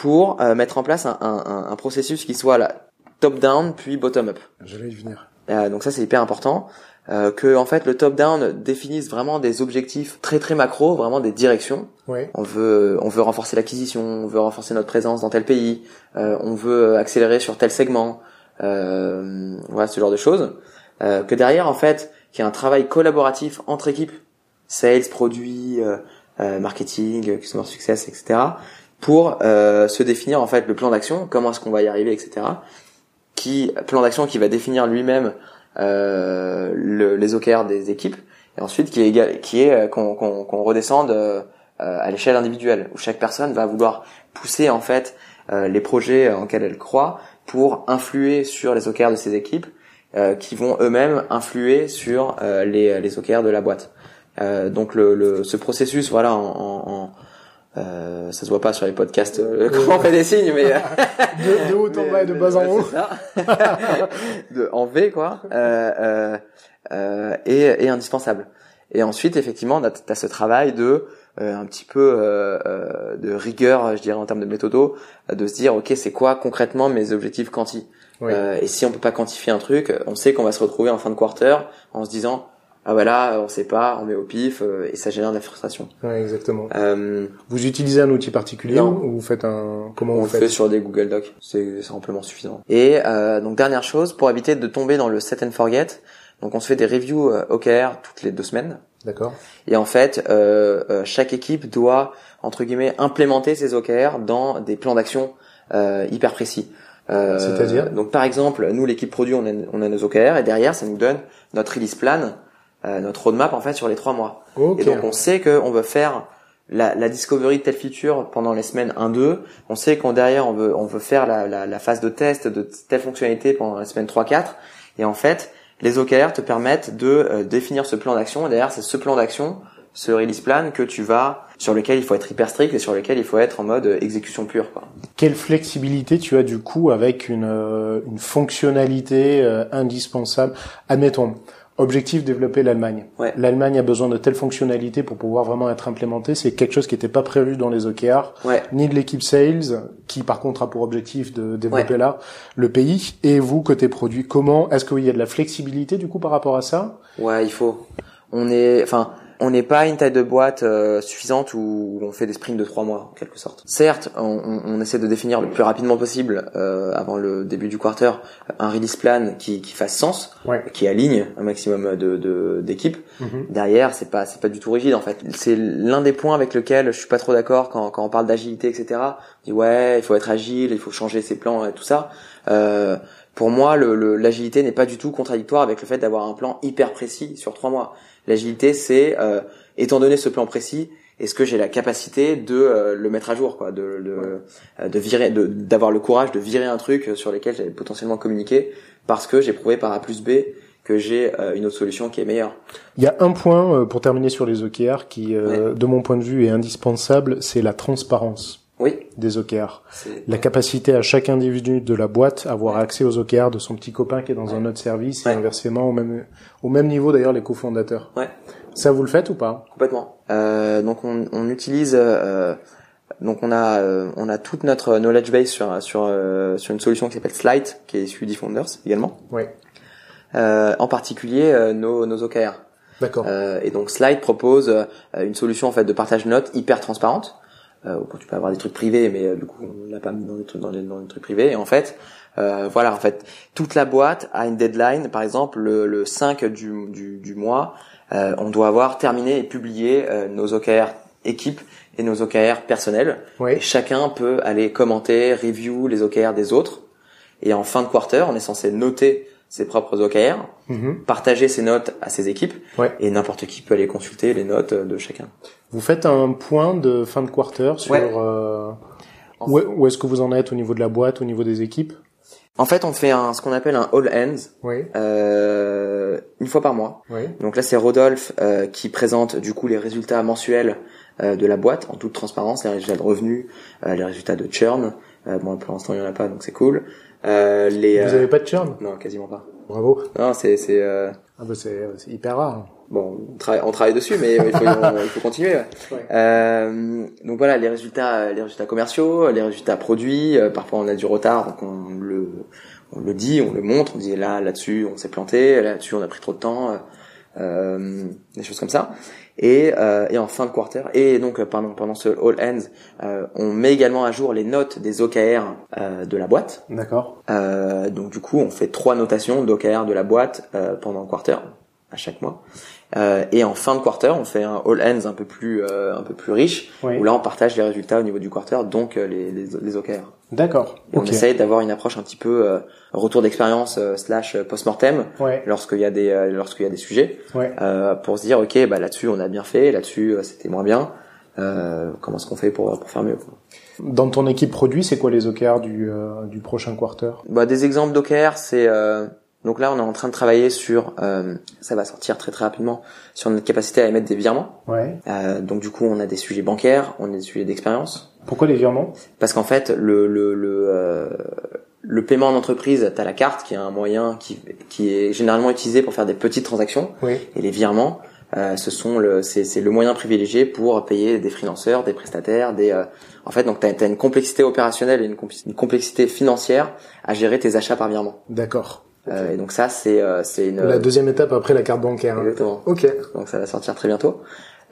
[SPEAKER 1] pour euh, mettre en place un, un, un, processus qui soit là top down puis bottom up.
[SPEAKER 2] J'allais y venir.
[SPEAKER 1] donc ça c'est hyper important. Euh, que en fait le top down définisse vraiment des objectifs très très macro, vraiment des directions.
[SPEAKER 2] Ouais.
[SPEAKER 1] On veut on veut renforcer l'acquisition, on veut renforcer notre présence dans tel pays, euh, on veut accélérer sur tel segment, euh, voilà ce genre de choses. Euh, que derrière en fait qu'il y ait un travail collaboratif entre équipes, sales, produits, euh, marketing, customer success, etc. pour se définir en fait le plan d'action, comment est-ce qu'on va y arriver, etc. Qui plan d'action qui va définir lui-même euh, le, les OKR des équipes et ensuite qui est qui est euh, qu'on qu'on redescende euh, à l'échelle individuelle où chaque personne va vouloir pousser en fait les projets en lesquels elle croit pour influer sur les OKR de ses équipes qui vont eux-mêmes influer sur les, les OKR de la boîte. donc le, le, ce processus, voilà, en, en, euh, ça se voit pas sur les podcasts euh, comment on fait des signes, mais
[SPEAKER 2] de, de, haut en bas et de bas en haut.
[SPEAKER 1] de, en V quoi, euh, euh, euh, et, et, indispensable. Et ensuite, effectivement, tu as ce travail de euh, un petit peu euh, de rigueur, je dirais en termes de méthodo, de se dire ok, c'est quoi concrètement mes objectifs quanti?
[SPEAKER 2] Oui.
[SPEAKER 1] et si on peut pas quantifier un truc, on sait qu'on va se retrouver en fin de quarter en se disant ah voilà, on sait pas, on met au pif euh, et ça génère de la frustration.
[SPEAKER 2] Ouais, exactement.
[SPEAKER 1] Euh,
[SPEAKER 2] vous utilisez un outil particulier ou vous faites un comment
[SPEAKER 1] on
[SPEAKER 2] vous
[SPEAKER 1] le
[SPEAKER 2] faites
[SPEAKER 1] fait sur des Google Docs, c'est amplement suffisant. Et euh, donc dernière chose, pour éviter de tomber dans le set and forget, donc on se fait des reviews euh, OKR toutes les deux semaines.
[SPEAKER 2] D'accord.
[SPEAKER 1] Et en fait, euh, euh, chaque équipe doit entre guillemets implémenter ses OKR dans des plans d'action hyper précis.
[SPEAKER 2] C'est-à-dire?
[SPEAKER 1] Donc par exemple, nous l'équipe produit, on a, on a nos OKR et derrière ça nous donne notre release plan euh, notre roadmap en fait sur les trois mois.
[SPEAKER 2] Okay.
[SPEAKER 1] Et donc on sait qu'on veut faire la, la, discovery de telle feature pendant les semaines 1-2. On sait qu'on derrière on veut on veut faire la, la, la, phase de test de telle fonctionnalité pendant les semaines 3-4. Et en fait, les OKR te permettent de euh, définir ce plan d'action. Et derrière, c'est ce plan d'action, ce release plan que tu vas sur lequel il faut être hyper strict et sur lequel il faut être en mode euh, exécution pure. Quoi.
[SPEAKER 2] Quelle flexibilité tu as du coup avec une, une fonctionnalité indispensable? Admettons, Objectif développer l'Allemagne.
[SPEAKER 1] Ouais.
[SPEAKER 2] L'Allemagne a besoin de telles fonctionnalités pour pouvoir vraiment être implémentée. C'est quelque chose qui n'était pas prévu dans les OKR,
[SPEAKER 1] ouais.
[SPEAKER 2] ni de l'équipe sales, qui par contre a pour objectif de développer là le pays. Et vous côté produit, comment est-ce qu'il y a de la flexibilité du coup par rapport à ça?
[SPEAKER 1] Ouais, il faut. On est, enfin, on n'est pas une taille de boîte euh, suffisante où on fait des sprints de trois mois en quelque sorte. Certes, on, on essaie de définir le plus rapidement possible euh, avant le début du quarter un release plan qui, qui fasse sens,
[SPEAKER 2] ouais.
[SPEAKER 1] qui aligne un maximum de d'équipes.
[SPEAKER 2] De, mm -hmm.
[SPEAKER 1] Derrière, c'est pas c'est pas du tout rigide en fait. C'est l'un des points avec lequel je suis pas trop d'accord quand quand on parle d'agilité etc. On dit ouais, il faut être agile, il faut changer ses plans et tout ça. Euh, pour moi, l'agilité n'est pas du tout contradictoire avec le fait d'avoir un plan hyper précis sur trois mois. L'agilité, c'est euh, étant donné ce plan précis, est-ce que j'ai la capacité de euh, le mettre à jour, quoi, de de, de virer, d'avoir le courage de virer un truc sur lequel j'avais potentiellement communiqué parce que j'ai prouvé par A plus B que j'ai euh, une autre solution qui est meilleure.
[SPEAKER 2] Il y a un point pour terminer sur les OKR qui,
[SPEAKER 1] ouais.
[SPEAKER 2] de mon point de vue, est indispensable, c'est la transparence.
[SPEAKER 1] Oui.
[SPEAKER 2] des OKR. La capacité à chaque individu de la boîte à avoir accès aux OKR de son petit copain qui est dans un autre service et
[SPEAKER 1] Ouais.
[SPEAKER 2] inversement au même au même niveau d'ailleurs les cofondateurs.
[SPEAKER 1] Ouais.
[SPEAKER 2] Ça vous le faites ou pas?
[SPEAKER 1] Complètement. Euh, donc on, on utilise euh, donc on a euh, on a toute notre knowledge base sur sur euh, sur une solution qui s'appelle Slide qui est issue d'eFounders également.
[SPEAKER 2] Oui.
[SPEAKER 1] Euh, en particulier euh, nos nos OKR.
[SPEAKER 2] D'accord.
[SPEAKER 1] Euh, et donc Slide propose une solution en fait de partage de notes hyper transparente. Euh, tu peux avoir des trucs privés, mais euh, du coup on l'a pas mis dans des trucs dans les, dans les trucs privés. Et en fait, euh, voilà, en fait, toute la boîte a une deadline. Par exemple, le, le 5 du, du, du mois, euh, on doit avoir terminé et publié euh, nos OKR équipes et nos OKR personnels. Et
[SPEAKER 2] Oui.
[SPEAKER 1] chacun peut aller commenter, review les OKR des autres. Et en fin de quarter, on est censé noter ses propres OKR,
[SPEAKER 2] Mhm.
[SPEAKER 1] partager ses notes à ses équipes,
[SPEAKER 2] Ouais.
[SPEAKER 1] et n'importe qui peut aller consulter les notes de chacun.
[SPEAKER 2] Vous faites un point de fin de quarter sur
[SPEAKER 1] Ouais.
[SPEAKER 2] euh, où, où est-ce que vous en êtes au niveau de la boîte, au niveau des équipes?
[SPEAKER 1] En fait, on fait un, ce qu'on appelle un all ends
[SPEAKER 2] Oui.
[SPEAKER 1] euh, une fois par mois.
[SPEAKER 2] Oui.
[SPEAKER 1] Donc là, c'est Rodolphe euh, qui présente du coup les résultats mensuels euh, de la boîte en toute transparence, les résultats de revenus, les résultats de churn. Bon, pour l'instant, il y en a pas, donc c'est cool. Euh, les
[SPEAKER 2] Vous
[SPEAKER 1] euh,
[SPEAKER 2] avez pas de churn?
[SPEAKER 1] Non, quasiment pas.
[SPEAKER 2] Bravo.
[SPEAKER 1] Non, c'est c'est euh,
[SPEAKER 2] Ah bah c'est c'est hyper rare.
[SPEAKER 1] bon, on travaille, on travaille dessus, mais il faut, il faut continuer. ouais.
[SPEAKER 2] Ouais.
[SPEAKER 1] Euh, donc voilà, les résultats, les résultats commerciaux, les résultats produits. euh, parfois, on a du retard, donc on le, on le dit, on le montre, on dit là, là-dessus, on s'est planté, là-dessus, on a pris trop de temps, euh, euh, des choses comme ça. Et, euh, et en fin de quarter, et donc euh, pardon, pendant ce all ends, euh, on met également à jour les notes des OKR euh, de la boîte.
[SPEAKER 2] D'accord.
[SPEAKER 1] Euh, donc du coup, on fait trois notations d'OKR de la boîte euh, pendant le quarter, à chaque mois. Euh, et en fin de quarter, on fait un all ends un peu plus euh, un peu plus riche,
[SPEAKER 2] Oui.
[SPEAKER 1] où là on partage les résultats au niveau du quarter, donc euh, les, les, les OKR.
[SPEAKER 2] D'accord.
[SPEAKER 1] Et on essaye d'avoir une approche un petit peu euh, retour d'expérience euh, slash post-mortem
[SPEAKER 2] Ouais.
[SPEAKER 1] lorsqu'il y a des lorsqu'il y a des sujets
[SPEAKER 2] Ouais.
[SPEAKER 1] euh, pour se dire ok bah là-dessus on a bien fait, là-dessus c'était moins bien. Euh, comment est-ce qu'on fait pour pour faire mieux quoi.
[SPEAKER 2] Dans ton équipe produit, c'est quoi les OKR du euh, du prochain quarter?
[SPEAKER 1] Bah, des exemples d'OKR, c'est euh, donc là on est en train de travailler sur, euh, ça va sortir très très rapidement, sur notre capacité à émettre des virements.
[SPEAKER 2] Ouais.
[SPEAKER 1] Euh, donc du coup on a des sujets bancaires, on a des sujets d'expérience,
[SPEAKER 2] Pourquoi les virements?
[SPEAKER 1] Parce qu'en fait le le le, euh, le paiement en entreprise, t'as la carte qui est un moyen qui qui est généralement utilisé pour faire des petites transactions,
[SPEAKER 2] Oui.
[SPEAKER 1] et les virements, euh, ce sont le c'est c'est le moyen privilégié pour payer des freelanceurs, des prestataires, des euh, en fait donc t'as as une complexité opérationnelle et une complexité financière à gérer tes achats par virement.
[SPEAKER 2] D'accord.
[SPEAKER 1] Euh, et donc ça, c'est euh, c'est une.
[SPEAKER 2] La deuxième étape après la carte bancaire.
[SPEAKER 1] Exactement.
[SPEAKER 2] Ok.
[SPEAKER 1] Donc ça va sortir très bientôt.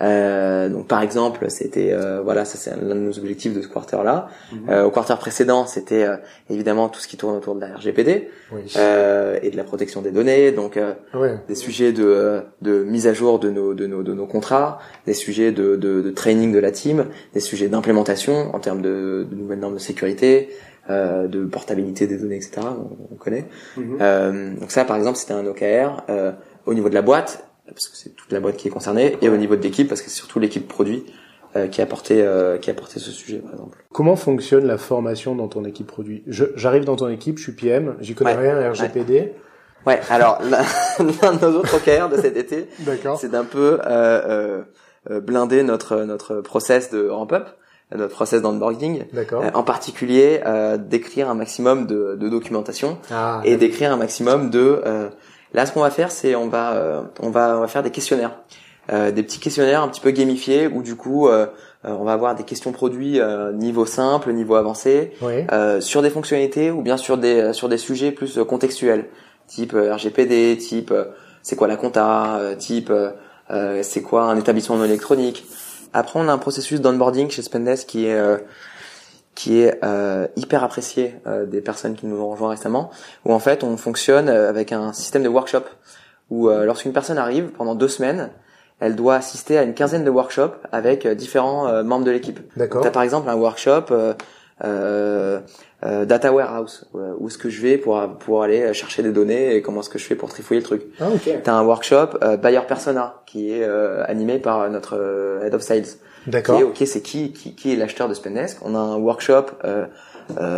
[SPEAKER 1] Euh, donc par exemple, c'était euh, voilà, ça c'est l'un de nos objectifs de ce quarter-là. Euh, au quarter précédent, c'était euh, évidemment tout ce qui tourne autour de la RGPD
[SPEAKER 2] Oui.
[SPEAKER 1] euh, et de la protection des données. Donc euh,
[SPEAKER 2] Ouais.
[SPEAKER 1] des sujets de, de mise à jour de nos, de nos, de nos contrats, des sujets de, de, de training de la team, des sujets d'implémentation en termes de, de nouvelles normes de sécurité, euh, de portabilité des données, etc. On, on connaît. Euh, donc ça, par exemple, c'était un OKR euh, au niveau de la boîte, parce que c'est toute la boîte qui est concernée, et au niveau de l'équipe, parce que c'est surtout l'équipe produit euh, qui a porté euh, qui a porté ce sujet, par exemple.
[SPEAKER 2] Comment fonctionne la formation dans ton équipe produit? J'arrive dans ton équipe, je suis PM, j'y connais
[SPEAKER 1] Ouais.
[SPEAKER 2] rien, RGPD.
[SPEAKER 1] Ouais. Alors l'un de nos autres OKR de cet été, c'est d'un peu euh, euh, euh, blinder notre notre process de ramp up, notre process d'onboarding. Euh, en particulier, euh, d'écrire un maximum de, de documentation
[SPEAKER 2] Ah.
[SPEAKER 1] et d'écrire un maximum de. euh, là, ce qu'on va faire, c'est on va euh, on va on va faire des questionnaires, Euh, des petits questionnaires un petit peu gamifiés où du coup euh, on va avoir des questions produits euh, niveau simple, niveau avancé,
[SPEAKER 2] Oui.
[SPEAKER 1] euh, sur des fonctionnalités ou bien sur des sur des sujets plus contextuels, type RGPD, type c'est quoi la compta, type c'est quoi un établissement non électronique. Après, on a un processus d'onboarding chez Spendesk qui est euh, qui est euh, hyper apprécié euh, des personnes qui nous ont rejoint récemment, où en fait on fonctionne euh, avec un système de workshop où euh, lorsqu'une personne arrive pendant deux semaines, elle doit assister à une quinzaine de workshops avec euh, différents membres de l'équipe.
[SPEAKER 2] D'accord.
[SPEAKER 1] T'as par exemple un workshop euh, euh, data warehouse, euh, où est-ce que je vais pour pour aller chercher des données et comment est-ce que je fais pour trifouiller le truc.
[SPEAKER 2] Ah ok.
[SPEAKER 1] T'as un workshop euh, buyer persona qui est euh, animé par notre head of sales.
[SPEAKER 2] D'accord.
[SPEAKER 1] ok, c'est qui, qui qui est l'acheteur de Spendesk On a un workshop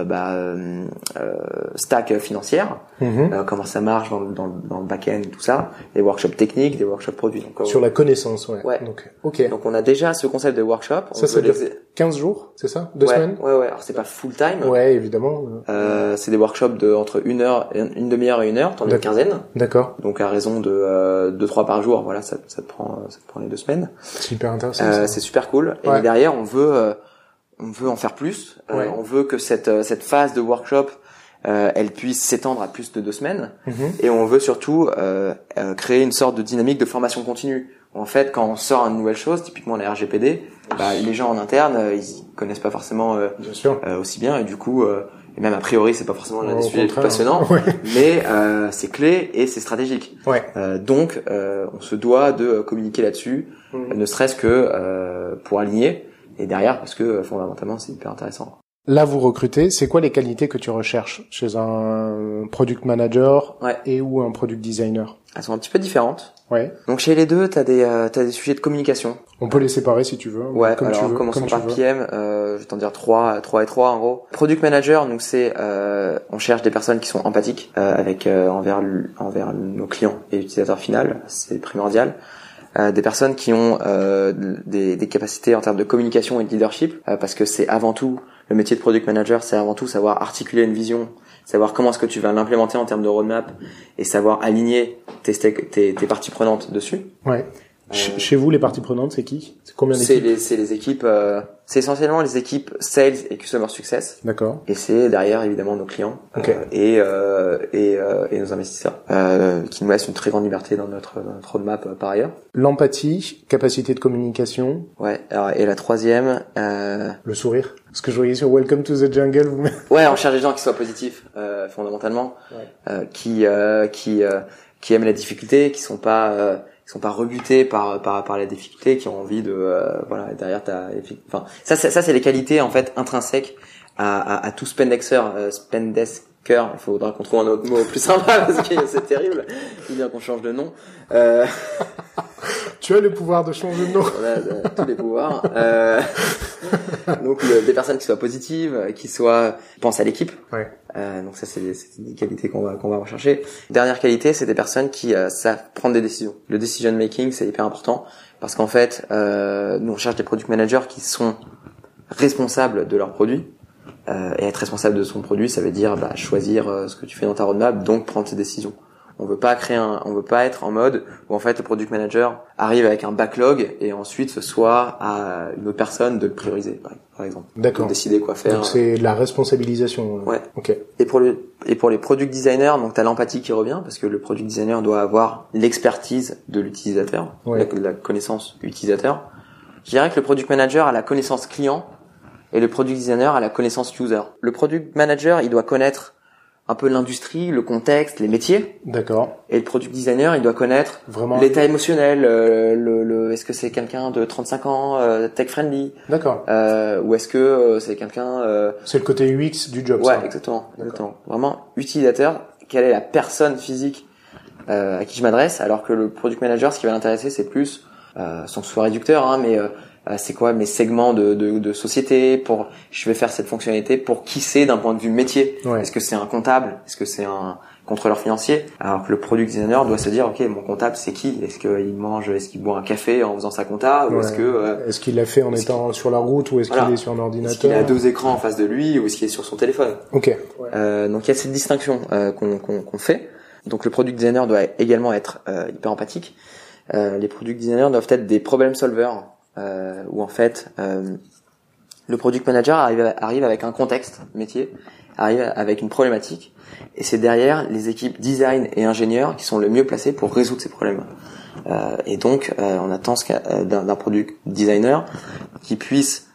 [SPEAKER 1] bah, euh, euh, stack financière, euh, comment ça marche dans, le- dans, dans le back-end, tout ça, des workshops techniques, des workshops produits. Donc, euh,
[SPEAKER 2] Sur la connaissance, ouais.
[SPEAKER 1] Ouais.
[SPEAKER 2] Donc, ok.
[SPEAKER 1] donc on a déjà ce concept de workshop.
[SPEAKER 2] Ça, ça
[SPEAKER 1] veut
[SPEAKER 2] dure
[SPEAKER 1] les-
[SPEAKER 2] 15 jours, c'est ça? Deux
[SPEAKER 1] ouais,
[SPEAKER 2] semaines?
[SPEAKER 1] Ouais, ouais. Alors c'est pas full time.
[SPEAKER 2] Ouais, évidemment.
[SPEAKER 1] Euh, c'est des workshops de entre une heure, une demi-heure et une heure, t'en as une quinzaine.
[SPEAKER 2] D'accord.
[SPEAKER 1] Donc à raison de euh, deux trois par jour, voilà, ça, ça te prend, ça te prend les deux semaines.
[SPEAKER 2] C'est hyper intéressant.
[SPEAKER 1] Euh, c'est super cool.
[SPEAKER 2] Ouais.
[SPEAKER 1] Et derrière, on veut, euh, on veut en faire plus. Euh,
[SPEAKER 2] Ouais.
[SPEAKER 1] on veut que cette euh, cette phase de workshop, euh, elle puisse s'étendre à plus de deux semaines.
[SPEAKER 2] Mhm.
[SPEAKER 1] Et on veut surtout euh, euh, créer une sorte de dynamique de formation continue. En fait, quand on sort une nouvelle chose, typiquement la RGPD, bah, les gens en interne, ils connaissent pas forcément
[SPEAKER 2] Bien sûr.
[SPEAKER 1] aussi bien, et du coup, euh, et même a priori, c'est pas forcément l'un des sujets les plus passionnants,
[SPEAKER 2] Ouais.
[SPEAKER 1] mais euh, c'est clé et c'est stratégique.
[SPEAKER 2] Ouais.
[SPEAKER 1] Euh, donc, euh, on se doit de communiquer là-dessus,
[SPEAKER 2] Mhm.
[SPEAKER 1] ne serait-ce que euh, pour aligner, et derrière, parce que euh, fondamentalement, c'est hyper intéressant.
[SPEAKER 2] Là, vous recrutez. C'est quoi les qualités que tu recherches chez un product manager
[SPEAKER 1] Ouais.
[SPEAKER 2] et ou un product designer?
[SPEAKER 1] Elles sont un petit peu différentes.
[SPEAKER 2] Ouais.
[SPEAKER 1] Donc chez les deux, t'as des euh, t'as des sujets de communication.
[SPEAKER 2] On peut les séparer si tu veux.
[SPEAKER 1] Ouais.
[SPEAKER 2] comme
[SPEAKER 1] alors
[SPEAKER 2] tu veux,
[SPEAKER 1] commençons
[SPEAKER 2] comme
[SPEAKER 1] par. PM. Euh, je vais t'en dire trois, trois et trois en gros. Product manager, donc c'est euh, on cherche des personnes qui sont empathiques euh, avec envers envers nos clients et utilisateurs final. C'est primordial. Euh, des personnes qui ont euh, des, des capacités en termes de communication et de leadership, euh, parce que c'est avant tout le métier de product manager, c'est avant tout savoir articuler une vision, savoir comment est-ce que tu vas l'implémenter en termes de roadmap et savoir aligner tes, tes, tes parties prenantes dessus.
[SPEAKER 2] Ouais. Ch- Chez vous, les parties prenantes, c'est qui? C'est combien d'équipes?
[SPEAKER 1] les, c'est les équipes, euh, c'est essentiellement les équipes sales et customer success.
[SPEAKER 2] D'accord.
[SPEAKER 1] Et c'est derrière évidemment nos clients
[SPEAKER 2] Ok.
[SPEAKER 1] euh, et, euh, et, euh, et nos investisseurs euh, qui nous laissent une très grande liberté dans notre, dans notre roadmap euh, par ailleurs.
[SPEAKER 2] L'empathie, capacité de communication,
[SPEAKER 1] Ouais. Alors, et la troisième, euh,
[SPEAKER 2] le sourire. Ce que je voyais sur Welcome to the Jungle, vous
[SPEAKER 1] ouais, on cherche des gens qui soient positifs euh, fondamentalement,
[SPEAKER 2] Ouais.
[SPEAKER 1] euh, qui euh, qui euh, qui aiment la difficulté, qui sont pas euh, qui sont pas rebutés par par par la difficulté, qui ont envie de euh, voilà. Derrière, t'as enfin ça c'est ça c'est les qualités en fait intrinsèques à à, à tout spendexer, euh, spendesker. Il faudra qu'on trouve un autre mot plus sympa parce que c'est terrible. Il bien qu'on change de nom. Euh,
[SPEAKER 2] Tu as le pouvoir de changer de nom.
[SPEAKER 1] on a euh, tous les pouvoirs. Donc le- des personnes qui soient positives, euh, qui soient pensent à l'équipe.
[SPEAKER 2] Ouais.
[SPEAKER 1] Euh, donc ça c'est des, c'est des qualités qu'on va qu'on va rechercher. Dernière qualité, c'est des personnes qui euh, savent prendre des décisions. Le decision making c'est hyper important parce qu'en fait euh, nous on cherche des product managers qui sont responsables de leurs produits. Euh, et être responsable de son produit, ça veut dire bah, choisir euh, ce que tu fais dans ta roadmap, donc prendre ses décisions. On veut pas créer un, on veut pas être en mode où en fait le product manager arrive avec un backlog et ensuite ce soit à une autre personne de le prioriser, par, exemple.
[SPEAKER 2] D'accord.
[SPEAKER 1] De décider quoi faire.
[SPEAKER 2] Donc c'est la responsabilisation.
[SPEAKER 1] Ouais.
[SPEAKER 2] Ok.
[SPEAKER 1] Et pour le et pour les product designers, donc t'as l'empathie qui revient parce que le product designer doit avoir l'expertise de l'utilisateur,
[SPEAKER 2] Ouais.
[SPEAKER 1] la, la connaissance utilisateur. Je dirais que le product manager a la connaissance client et le product designer a la connaissance user. Le product manager, il doit connaître un peu l'industrie, le contexte, les métiers,
[SPEAKER 2] D'accord.
[SPEAKER 1] et le product designer, il doit connaître
[SPEAKER 2] Vraiment.
[SPEAKER 1] l'état émotionnel, euh, le, le est-ce que c'est quelqu'un de 35 ans, euh, tech friendly,
[SPEAKER 2] D'accord.
[SPEAKER 1] euh, ou est-ce que euh, c'est quelqu'un euh,
[SPEAKER 2] C'est le côté UX du job.
[SPEAKER 1] Ouais,
[SPEAKER 2] ça.
[SPEAKER 1] exactement, exactement. Vraiment utilisateur. Quelle est la personne physique euh, à qui je m'adresse Alors que le product manager, ce qui va l'intéresser, c'est plus, euh, sans que ce soit réducteur, hein, mais c'est quoi mes segments de, de, de société pour je vais faire cette fonctionnalité pour qui c'est d'un point de vue métier?
[SPEAKER 2] Ouais.
[SPEAKER 1] Est-ce que c'est un comptable? Est-ce que c'est un contrôleur financier? Alors que le product designer doit se dire ok mon comptable c'est qui? Est-ce qu'il mange Est-ce qu'il boit un café en faisant sa compta? Ou est-ce que euh,
[SPEAKER 2] Est-ce qu'il l'a fait en
[SPEAKER 1] Est-ce
[SPEAKER 2] étant sur la route ou est-ce
[SPEAKER 1] Voilà.
[SPEAKER 2] qu'il est sur un
[SPEAKER 1] est-ce
[SPEAKER 2] ordinateur
[SPEAKER 1] qu'il a deux écrans en face de lui ou est-ce qu'il est sur son téléphone?
[SPEAKER 2] Ok.
[SPEAKER 1] euh, donc il y a cette distinction euh, qu'on fait. Donc le product designer doit également être euh, hyper empathique. Euh, les product designers doivent être des problem solvers, euh, où en fait euh, le product manager arrive, avec un contexte métier, arrive avec une problématique, et c'est derrière les équipes design et ingénieurs qui sont le mieux placés pour résoudre ces problèmes. Euh, et donc euh, on attend euh, d'un product designer qui puisse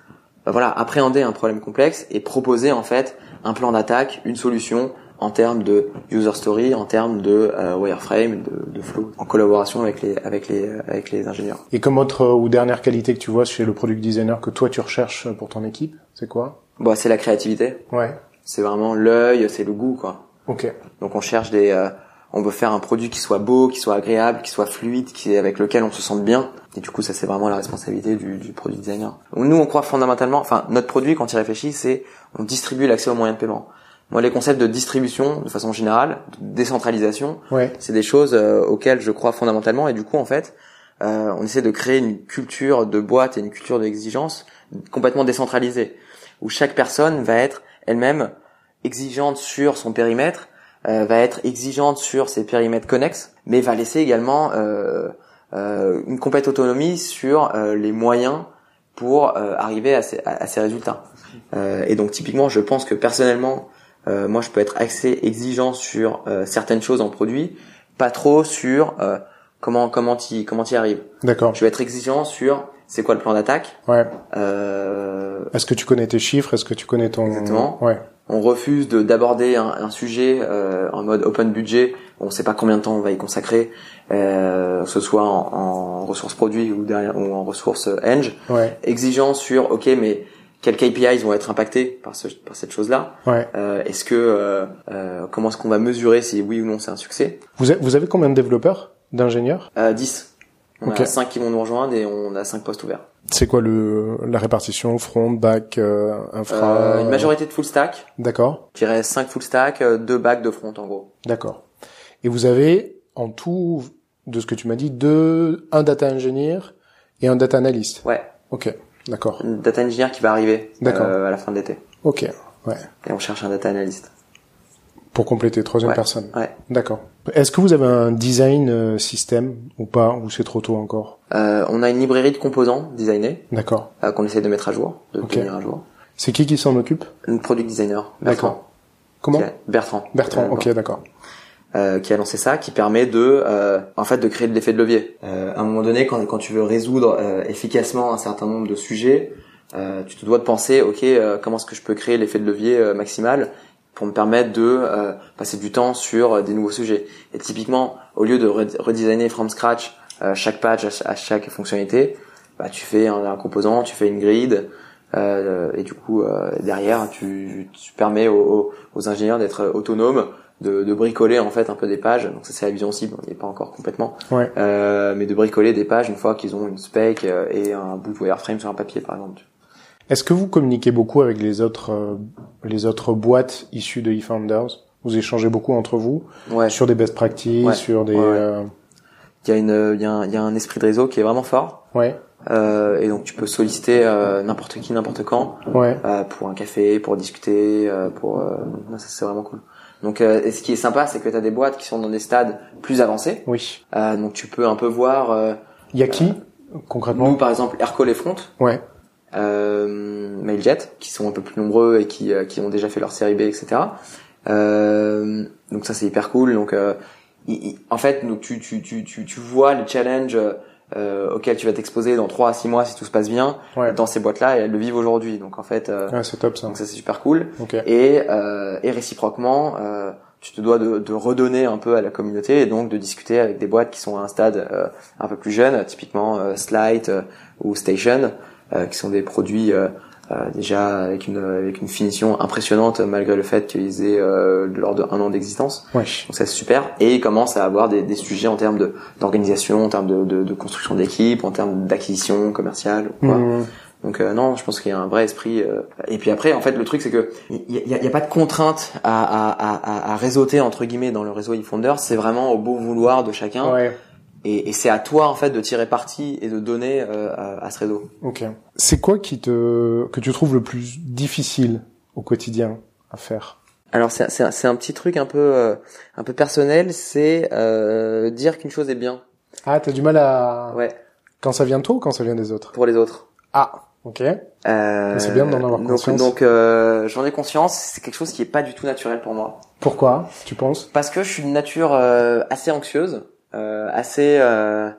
[SPEAKER 1] euh, voilà appréhender un problème complexe et proposer en fait un plan d'attaque, une solution en termes de user story, en termes de euh, wireframe, de, de flow, en collaboration avec les avec les avec les ingénieurs.
[SPEAKER 2] Et comme autre euh, ou dernière qualité que tu vois chez le product designer que toi tu recherches pour ton équipe, c'est quoi?
[SPEAKER 1] Bon, c'est la créativité,
[SPEAKER 2] Ouais.
[SPEAKER 1] c'est vraiment l'œil, c'est le goût quoi.
[SPEAKER 2] Ok.
[SPEAKER 1] Donc on cherche des euh, on veut faire un produit qui soit beau, qui soit agréable, qui soit fluide, qui avec lequel on se sente bien. Et du coup, ça c'est vraiment la responsabilité du, du produit designer. Nous, on croit fondamentalement, enfin notre produit quand il réfléchit, c'est on distribue l'accès aux moyens de paiement. Moi, les concepts de distribution, de façon générale, de décentralisation,
[SPEAKER 2] Ouais.
[SPEAKER 1] c'est des choses euh, auxquelles je crois fondamentalement. Et du coup, en fait, euh, on essaie de créer une culture de boîte et une culture d'exigence complètement décentralisée, où chaque personne va être elle-même exigeante sur son périmètre, euh, va être exigeante sur ses périmètres connexes, mais va laisser également euh, euh, une complète autonomie sur euh, les moyens pour euh, arriver à ces, à, à ces résultats. Euh, et donc typiquement, je pense que personnellement, euh, moi, je peux être assez exigeant sur euh, certaines choses en produit, pas trop sur euh, comment comment t'y comment t'y arrives.
[SPEAKER 2] D'accord.
[SPEAKER 1] Je vais être exigeant sur c'est quoi le plan d'attaque.
[SPEAKER 2] Ouais.
[SPEAKER 1] Euh,
[SPEAKER 2] Est-ce que tu connais tes chiffres? Est-ce que tu connais ton
[SPEAKER 1] Exactement.
[SPEAKER 2] Ouais.
[SPEAKER 1] on refuse de d'aborder un, un sujet euh, en mode open budget. On ne sait pas combien de temps on va y consacrer, euh, que ce soit en, en ressources produits ou, derrière, ou en ressources eng.
[SPEAKER 2] Ouais.
[SPEAKER 1] Exigeant sur ok mais quels KPIs vont être impactés par, ce, par cette chose-là
[SPEAKER 2] Ouais.
[SPEAKER 1] Euh, Est-ce que euh, euh, comment est-ce qu'on va mesurer si oui ou non c'est un succès?
[SPEAKER 2] Vous avez, vous avez combien de développeurs, d'ingénieurs?
[SPEAKER 1] Euh, 10. On
[SPEAKER 2] Ok.
[SPEAKER 1] a 5 qui vont nous rejoindre et on a 5 postes ouverts.
[SPEAKER 2] C'est quoi le la répartition front, back, euh, infra
[SPEAKER 1] Euh, une majorité de full stack.
[SPEAKER 2] D'accord.
[SPEAKER 1] Je dirais 5 full stack, 2 back de front en gros.
[SPEAKER 2] D'accord. Et vous avez en tout, de ce que tu m'as dit, deux, un data engineer et un data analyst?
[SPEAKER 1] Ouais,
[SPEAKER 2] Ok. D'accord.
[SPEAKER 1] une data engineer qui va arriver euh, à la fin de l'été.
[SPEAKER 2] Ok. Ouais.
[SPEAKER 1] Et on cherche un data analyst.
[SPEAKER 2] Pour compléter, troisième
[SPEAKER 1] Ouais.
[SPEAKER 2] personne.
[SPEAKER 1] Ouais.
[SPEAKER 2] D'accord. Est-ce que vous avez un design euh, système ou pas, ou c'est trop tôt encore?
[SPEAKER 1] Euh, on a une librairie de composants designés
[SPEAKER 2] D'accord.
[SPEAKER 1] euh, qu'on essaie de mettre à jour, de
[SPEAKER 2] Ok.
[SPEAKER 1] tenir à jour.
[SPEAKER 2] C'est qui qui s'en occupe?
[SPEAKER 1] Un product designer, Bertrand.
[SPEAKER 2] D'accord. Comment?
[SPEAKER 1] Bertrand.
[SPEAKER 2] Bertrand. Ok, d'accord.
[SPEAKER 1] Euh, qui a lancé ça, qui permet de, euh, en fait, de créer de l'effet de levier. Euh, à un moment donné, quand, quand tu veux résoudre euh, efficacement un certain nombre de sujets, euh, tu te dois de penser, ok, comment est-ce que je peux créer l'effet de levier maximal pour me permettre de passer du temps sur des nouveaux sujets. Et typiquement, au lieu de re- redesigner from scratch chaque page à, ch- à chaque fonctionnalité, bah, tu fais un, un composant, tu fais une grid, euh, et du coup euh, derrière tu, tu permets aux- aux ingénieurs d'être autonomes, de, de bricoler en fait un peu des pages. Donc ça c'est la vision cible, on n'y est pas encore complètement,
[SPEAKER 2] Ouais.
[SPEAKER 1] euh, mais de bricoler des pages une fois qu'ils ont une spec euh, et un bout de wireframe sur un papier par exemple.
[SPEAKER 2] Est-ce que vous communiquez beaucoup avec les autres euh, les autres boîtes issues de eFounders? Vous échangez beaucoup entre vous
[SPEAKER 1] Ouais.
[SPEAKER 2] sur des best practices,
[SPEAKER 1] Ouais.
[SPEAKER 2] sur des euh,
[SPEAKER 1] Il y a une, il y a un, il y a un esprit de réseau qui est vraiment fort.
[SPEAKER 2] ouais,
[SPEAKER 1] Euh, et donc tu peux solliciter euh, n'importe qui, n'importe quand,
[SPEAKER 2] ouais,
[SPEAKER 1] euh, pour un café, pour discuter, euh, pour euh, ça c'est vraiment cool. Donc euh, et ce qui est sympa, c'est que tu as des boîtes qui sont dans des stades plus avancés.
[SPEAKER 2] oui.
[SPEAKER 1] Euh, donc tu peux un peu voir euh,
[SPEAKER 2] Il y a qui concrètement
[SPEAKER 1] nous par exemple Aircall et Front,
[SPEAKER 2] Ouais,
[SPEAKER 1] euh, Mailjet, qui sont un peu plus nombreux et qui, euh, qui ont déjà fait leur série B, etc. Euh, donc ça c'est hyper cool. Donc euh, il- il- en fait, donc tu, tu, tu, tu, tu vois les challenges euh, auxquels tu vas t'exposer dans 3 à 6 mois si tout se passe bien
[SPEAKER 2] ouais.
[SPEAKER 1] dans ces boîtes-là et elles le vivent aujourd'hui. Donc en fait, euh,
[SPEAKER 2] Ouais, c'est top ça.
[SPEAKER 1] donc ça c'est super cool.
[SPEAKER 2] Ok.
[SPEAKER 1] Et, euh, et réciproquement, euh, tu te dois de, de redonner un peu à la communauté et donc de discuter avec des boîtes qui sont à un stade euh, un peu plus jeune, typiquement euh, Slide ou Station, euh, qui sont des produits déjà avec une, avec une finition impressionnante malgré le fait qu'ils aient euh, lors de un an d'existence.
[SPEAKER 2] Ouais.
[SPEAKER 1] Donc ça c'est super. Et ils commencent à avoir des, des sujets en termes de d'organisation, en termes de, de, de construction d'équipe, en termes d'acquisition commerciale. quoi.
[SPEAKER 2] Mmh.
[SPEAKER 1] Donc euh, non, je pense qu'il y a un vrai esprit. euh, Et puis après, en fait, le truc c'est que il y y a pas de contrainte à, à, à, à- à réseauter entre guillemets dans le réseau eFounders. C'est vraiment au beau vouloir de chacun.
[SPEAKER 2] Ouais.
[SPEAKER 1] Et, et c'est à toi en fait de tirer parti et de donner euh, à, à ce réseau.
[SPEAKER 2] Ok. C'est quoi qui te que tu trouves le plus difficile au quotidien à faire?
[SPEAKER 1] Alors c'est c'est un- petit truc un peu euh, un peu personnel, c'est euh, dire qu'une chose est bien.
[SPEAKER 2] Ah, t'as du mal à
[SPEAKER 1] Ouais,
[SPEAKER 2] quand ça vient de toi ou quand ça vient des autres?
[SPEAKER 1] Pour les autres.
[SPEAKER 2] Ah, ok.
[SPEAKER 1] Euh,
[SPEAKER 2] C'est bien d'en avoir
[SPEAKER 1] donc,
[SPEAKER 2] conscience.
[SPEAKER 1] Donc euh, j'en ai conscience. C'est quelque chose qui est pas du tout naturel pour moi.
[SPEAKER 2] Pourquoi Tu penses?
[SPEAKER 1] Parce que je suis une nature euh, assez anxieuse, assez euh,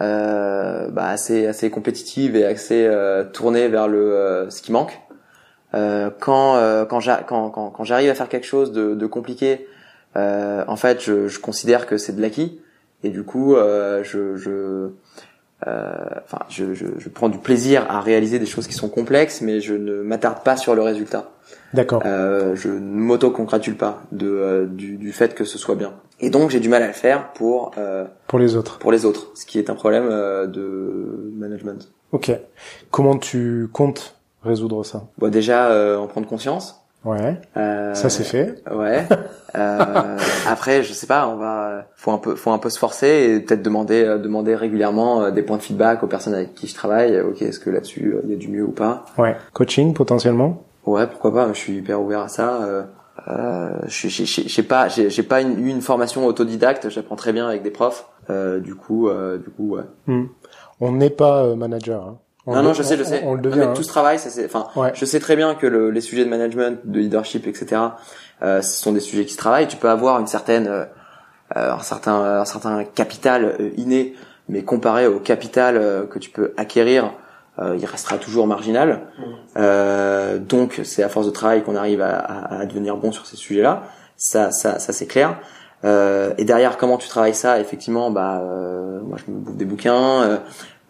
[SPEAKER 1] euh, bah, assez assez compétitive et assez euh, tournée vers le euh, ce qui manque. Euh, quand euh, quand j'a- quand quand, j'arrive à faire quelque chose de, de compliqué, euh, en fait, je, je considère que c'est de l'acquis et du coup, euh, je je enfin, je, je, je, prends du plaisir à réaliser des choses qui sont complexes, mais je ne m'attarde pas sur le résultat.
[SPEAKER 2] D'accord.
[SPEAKER 1] Euh, je ne m'auto-congratule pas de, euh, du, du, fait que ce soit bien. Et donc j'ai du mal à le faire pour euh,
[SPEAKER 2] pour les autres.
[SPEAKER 1] Pour les autres, ce qui est un problème euh, de management.
[SPEAKER 2] Ok. Comment tu comptes résoudre ça?
[SPEAKER 1] Bon, déjà euh, en prendre conscience.
[SPEAKER 2] Ouais. ça c'est fait.
[SPEAKER 1] Ouais. après, je sais pas, on va, faut un peu, faut un peu se forcer et peut-être demander, demander régulièrement des points de feedback aux personnes avec qui je travaille. Ok, est-ce que là-dessus il y a du mieux ou pas?
[SPEAKER 2] Ouais. Coaching potentiellement?
[SPEAKER 1] Ouais, pourquoi pas. Je suis hyper ouvert à ça. Euh, euh, je j'ai pas, j'ai pas une, eu une formation autodidacte. J'apprends très bien avec des profs. Euh, du coup, euh, du coup, ouais.
[SPEAKER 2] Hmm. On n'est pas euh, manager. Hein.
[SPEAKER 1] non, non, je sais, je sais.
[SPEAKER 2] On, le devient.
[SPEAKER 1] Hein. Tout ce travail, ça c'est. Enfin, je sais très bien que le, les sujets de management, de leadership, etc. Euh, ce sont des sujets qui se travaillent. Tu peux avoir une certaine, euh, un certain, un certain capital inné, mais comparé au capital que tu peux acquérir il restera toujours marginal. Mmh. Euh, donc c'est à force de travail qu'on arrive à, à, devenir bon sur ces sujets-là. Ça, ça, ça c'est clair. Euh, et derrière, comment tu travailles ça? Effectivement, bah, euh, moi je me bouffe des bouquins,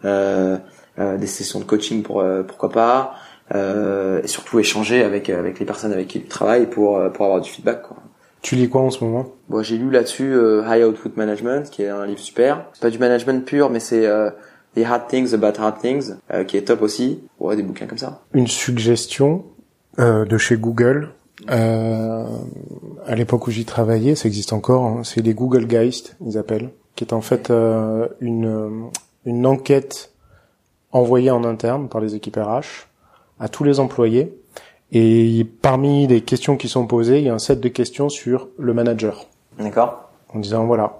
[SPEAKER 1] euh, des sessions de coaching pour pourquoi pas, et surtout échanger avec avec les personnes avec qui tu travailles pour pour avoir du feedback. Quoi.
[SPEAKER 2] Tu lis quoi en ce moment?
[SPEAKER 1] Bon, j'ai lu là-dessus High Output Management, qui est un livre super. C'est pas du management pur, mais c'est The Hard Things About Hard Things, euh, qui est top aussi. Ouais, des bouquins comme ça.
[SPEAKER 2] Une suggestion euh, de chez Google. Euh, à l'époque où j'y travaillais, ça existe encore. Hein, c'est les Google Geist, ils appellent, qui est en fait euh, une une enquête envoyée en interne par les équipes RH à tous les employés. Et parmi les questions qui sont posées, il y a un set de questions sur le manager.
[SPEAKER 1] D'accord.
[SPEAKER 2] En disant voilà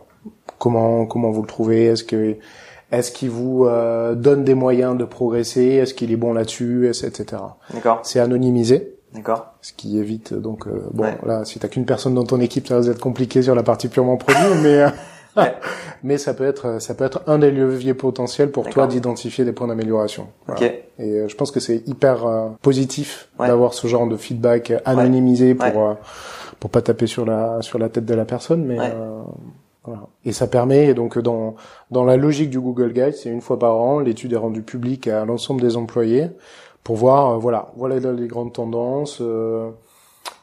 [SPEAKER 2] comment comment vous le trouvez, est-ce que est-ce qu'il vous euh, donne des moyens de progresser? Est-ce qu'il est bon là-dessus? Etc.
[SPEAKER 1] D'accord.
[SPEAKER 2] C'est anonymisé.
[SPEAKER 1] D'accord.
[SPEAKER 2] Ce qui évite donc euh, bon là si t'as qu'une personne dans ton équipe ça va être compliqué sur la partie purement produit mais euh, mais ça peut être ça peut être un des leviers potentiels pour toi d'identifier des points d'amélioration. Et je pense que c'est hyper positif d'avoir ce genre de feedback anonymisé pour pour pas taper sur la sur la tête de la personne mais et ça permet donc dans dans la logique du Google Guide, c'est une fois par an, l'étude est rendue publique à l'ensemble des employés pour voir euh, voilà voilà les grandes tendances. Euh,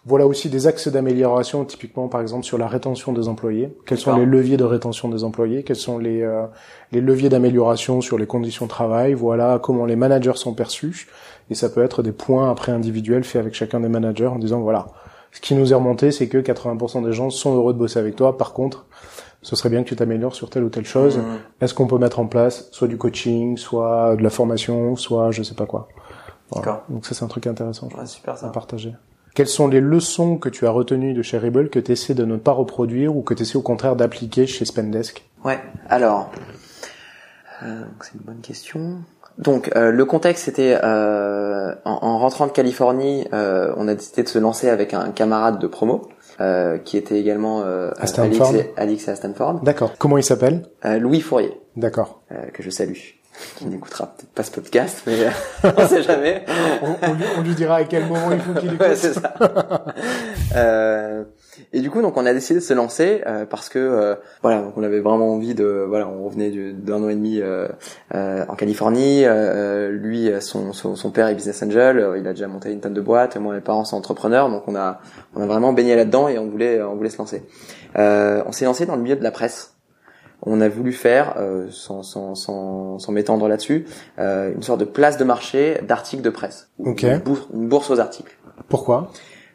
[SPEAKER 2] voilà aussi des axes d'amélioration, typiquement par exemple sur la rétention des employés. Quels sont les leviers de rétention des employés? Quels sont les, euh, les leviers d'amélioration sur les conditions de travail? Voilà comment les managers sont perçus. Et ça peut être des points après individuels faits avec chacun des managers en disant voilà, ce qui nous est remonté, c'est que 80% des gens sont heureux de bosser avec toi. Par contre, ce serait bien que tu t'améliores sur telle ou telle chose. Mmh. Est-ce qu'on peut mettre en place soit du coaching, soit de la formation, soit je sais pas quoi. D'accord. Donc ça c'est un truc intéressant
[SPEAKER 1] ouais, super, ça.
[SPEAKER 2] à partager. Quelles sont les leçons que tu as retenues de chez Rebel que tu essaies de ne pas reproduire ou que tu essaies au contraire d'appliquer chez Spendesk?
[SPEAKER 1] Ouais, alors euh, c'est une bonne question. Donc euh, le contexte c'était euh, en, en, rentrant de Californie, on a décidé de se lancer avec un camarade de promo euh, qui était également euh,
[SPEAKER 2] à Stanford.
[SPEAKER 1] Alix, à Stanford.
[SPEAKER 2] D'accord. Comment il s'appelle?
[SPEAKER 1] Euh, Louis Fourier.
[SPEAKER 2] D'accord.
[SPEAKER 1] Que je salue. Qui n'écoutera peut-être pas ce podcast, mais on sait jamais.
[SPEAKER 2] on, on, lui, on, lui, dira à quel moment il faut qu'il écoute.
[SPEAKER 1] ouais, c'est ça. euh, et du coup, donc, on a décidé de se lancer euh, parce que euh, voilà, donc on avait vraiment envie de voilà, on revenait d'un an et demi euh, euh en Californie. Euh, lui, son, son, son, père est business angel, il a déjà monté une tonne de boîtes. Moi, mes parents sont entrepreneurs, donc on a on a vraiment baigné là-dedans et on voulait on voulait se lancer. on s'est lancé dans le milieu de la presse. On a voulu faire, sans, sans, sans, sans m'étendre là-dessus, une sorte de place de marché d'articles de presse.
[SPEAKER 2] Okay.
[SPEAKER 1] une bourse aux articles.
[SPEAKER 2] Pourquoi?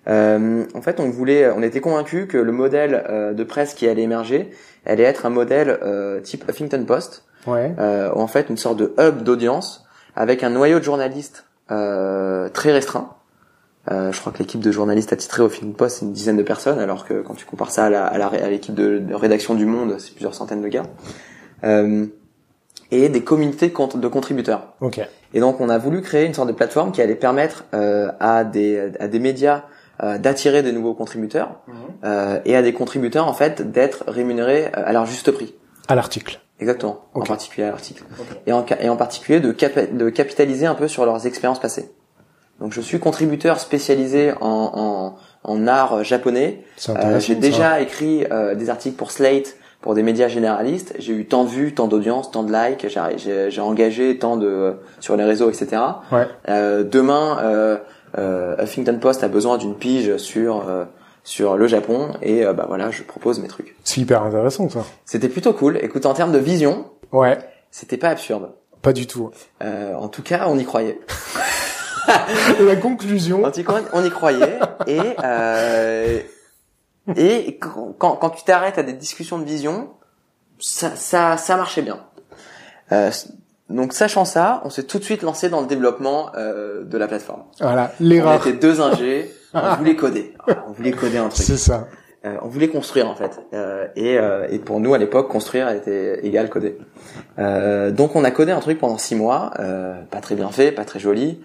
[SPEAKER 1] Euh, en fait, on voulait, on était convaincu que le modèle euh, de presse qui allait émerger allait être un modèle euh, type Huffington Post,
[SPEAKER 2] ouais.
[SPEAKER 1] euh, en fait une sorte de hub d'audience avec un noyau de journalistes euh, très restreint. je crois que l'équipe de journalistes attitrés au Huffington Post c'est une dizaine de personnes, alors que quand tu compares ça à l'équipe de, de, rédaction du Monde, c'est plusieurs centaines de gars. et des communautés de, contributeurs.
[SPEAKER 2] Okay.
[SPEAKER 1] Et donc on a voulu créer une sorte de plateforme qui allait permettre à des à des médias euh, d'attirer des nouveaux contributeurs mhm. euh, et à des contributeurs en fait d'être rémunérés euh, à leur juste prix.
[SPEAKER 2] À l'article.
[SPEAKER 1] Exactement, en particulier à l'article. Et, en, et en particulier de, de capitaliser un peu sur leurs expériences passées. Donc je suis contributeur spécialisé en, en, en art japonais. Euh, J'ai déjà écrit euh, des articles pour Slate, pour des médias généralistes, j'ai eu tant de vues, tant d'audience, tant de likes, j'ai- engagé tant de sur les réseaux, etc.
[SPEAKER 2] Ouais.
[SPEAKER 1] Euh, demain, euh, euh, Huffington Post a besoin d'une pige sur euh, sur le Japon et euh, bah voilà, je propose mes trucs.
[SPEAKER 2] C'est hyper intéressant ça.
[SPEAKER 1] C'était plutôt cool. Écoute, en termes de vision,
[SPEAKER 2] Ouais.
[SPEAKER 1] c'était pas absurde.
[SPEAKER 2] Pas du tout.
[SPEAKER 1] Euh, en tout cas, on y croyait.
[SPEAKER 2] La conclusion.
[SPEAKER 1] On y croyait et euh, et quand, quand- quand tu t'arrêtes à des discussions de vision, ça ça ça marchait bien. Donc sachant ça, on s'est tout de suite lancé dans le développement euh, de la plateforme.
[SPEAKER 2] Voilà. Les
[SPEAKER 1] On était deux ingés, on voulait coder, on voulait coder un truc,
[SPEAKER 2] C'est ça.
[SPEAKER 1] Euh, on voulait construire en fait. Euh, et, euh, et pour nous à l'époque, construire était égal coder. Euh, donc on a codé un truc pendant six mois, euh, pas très bien fait, pas très joli.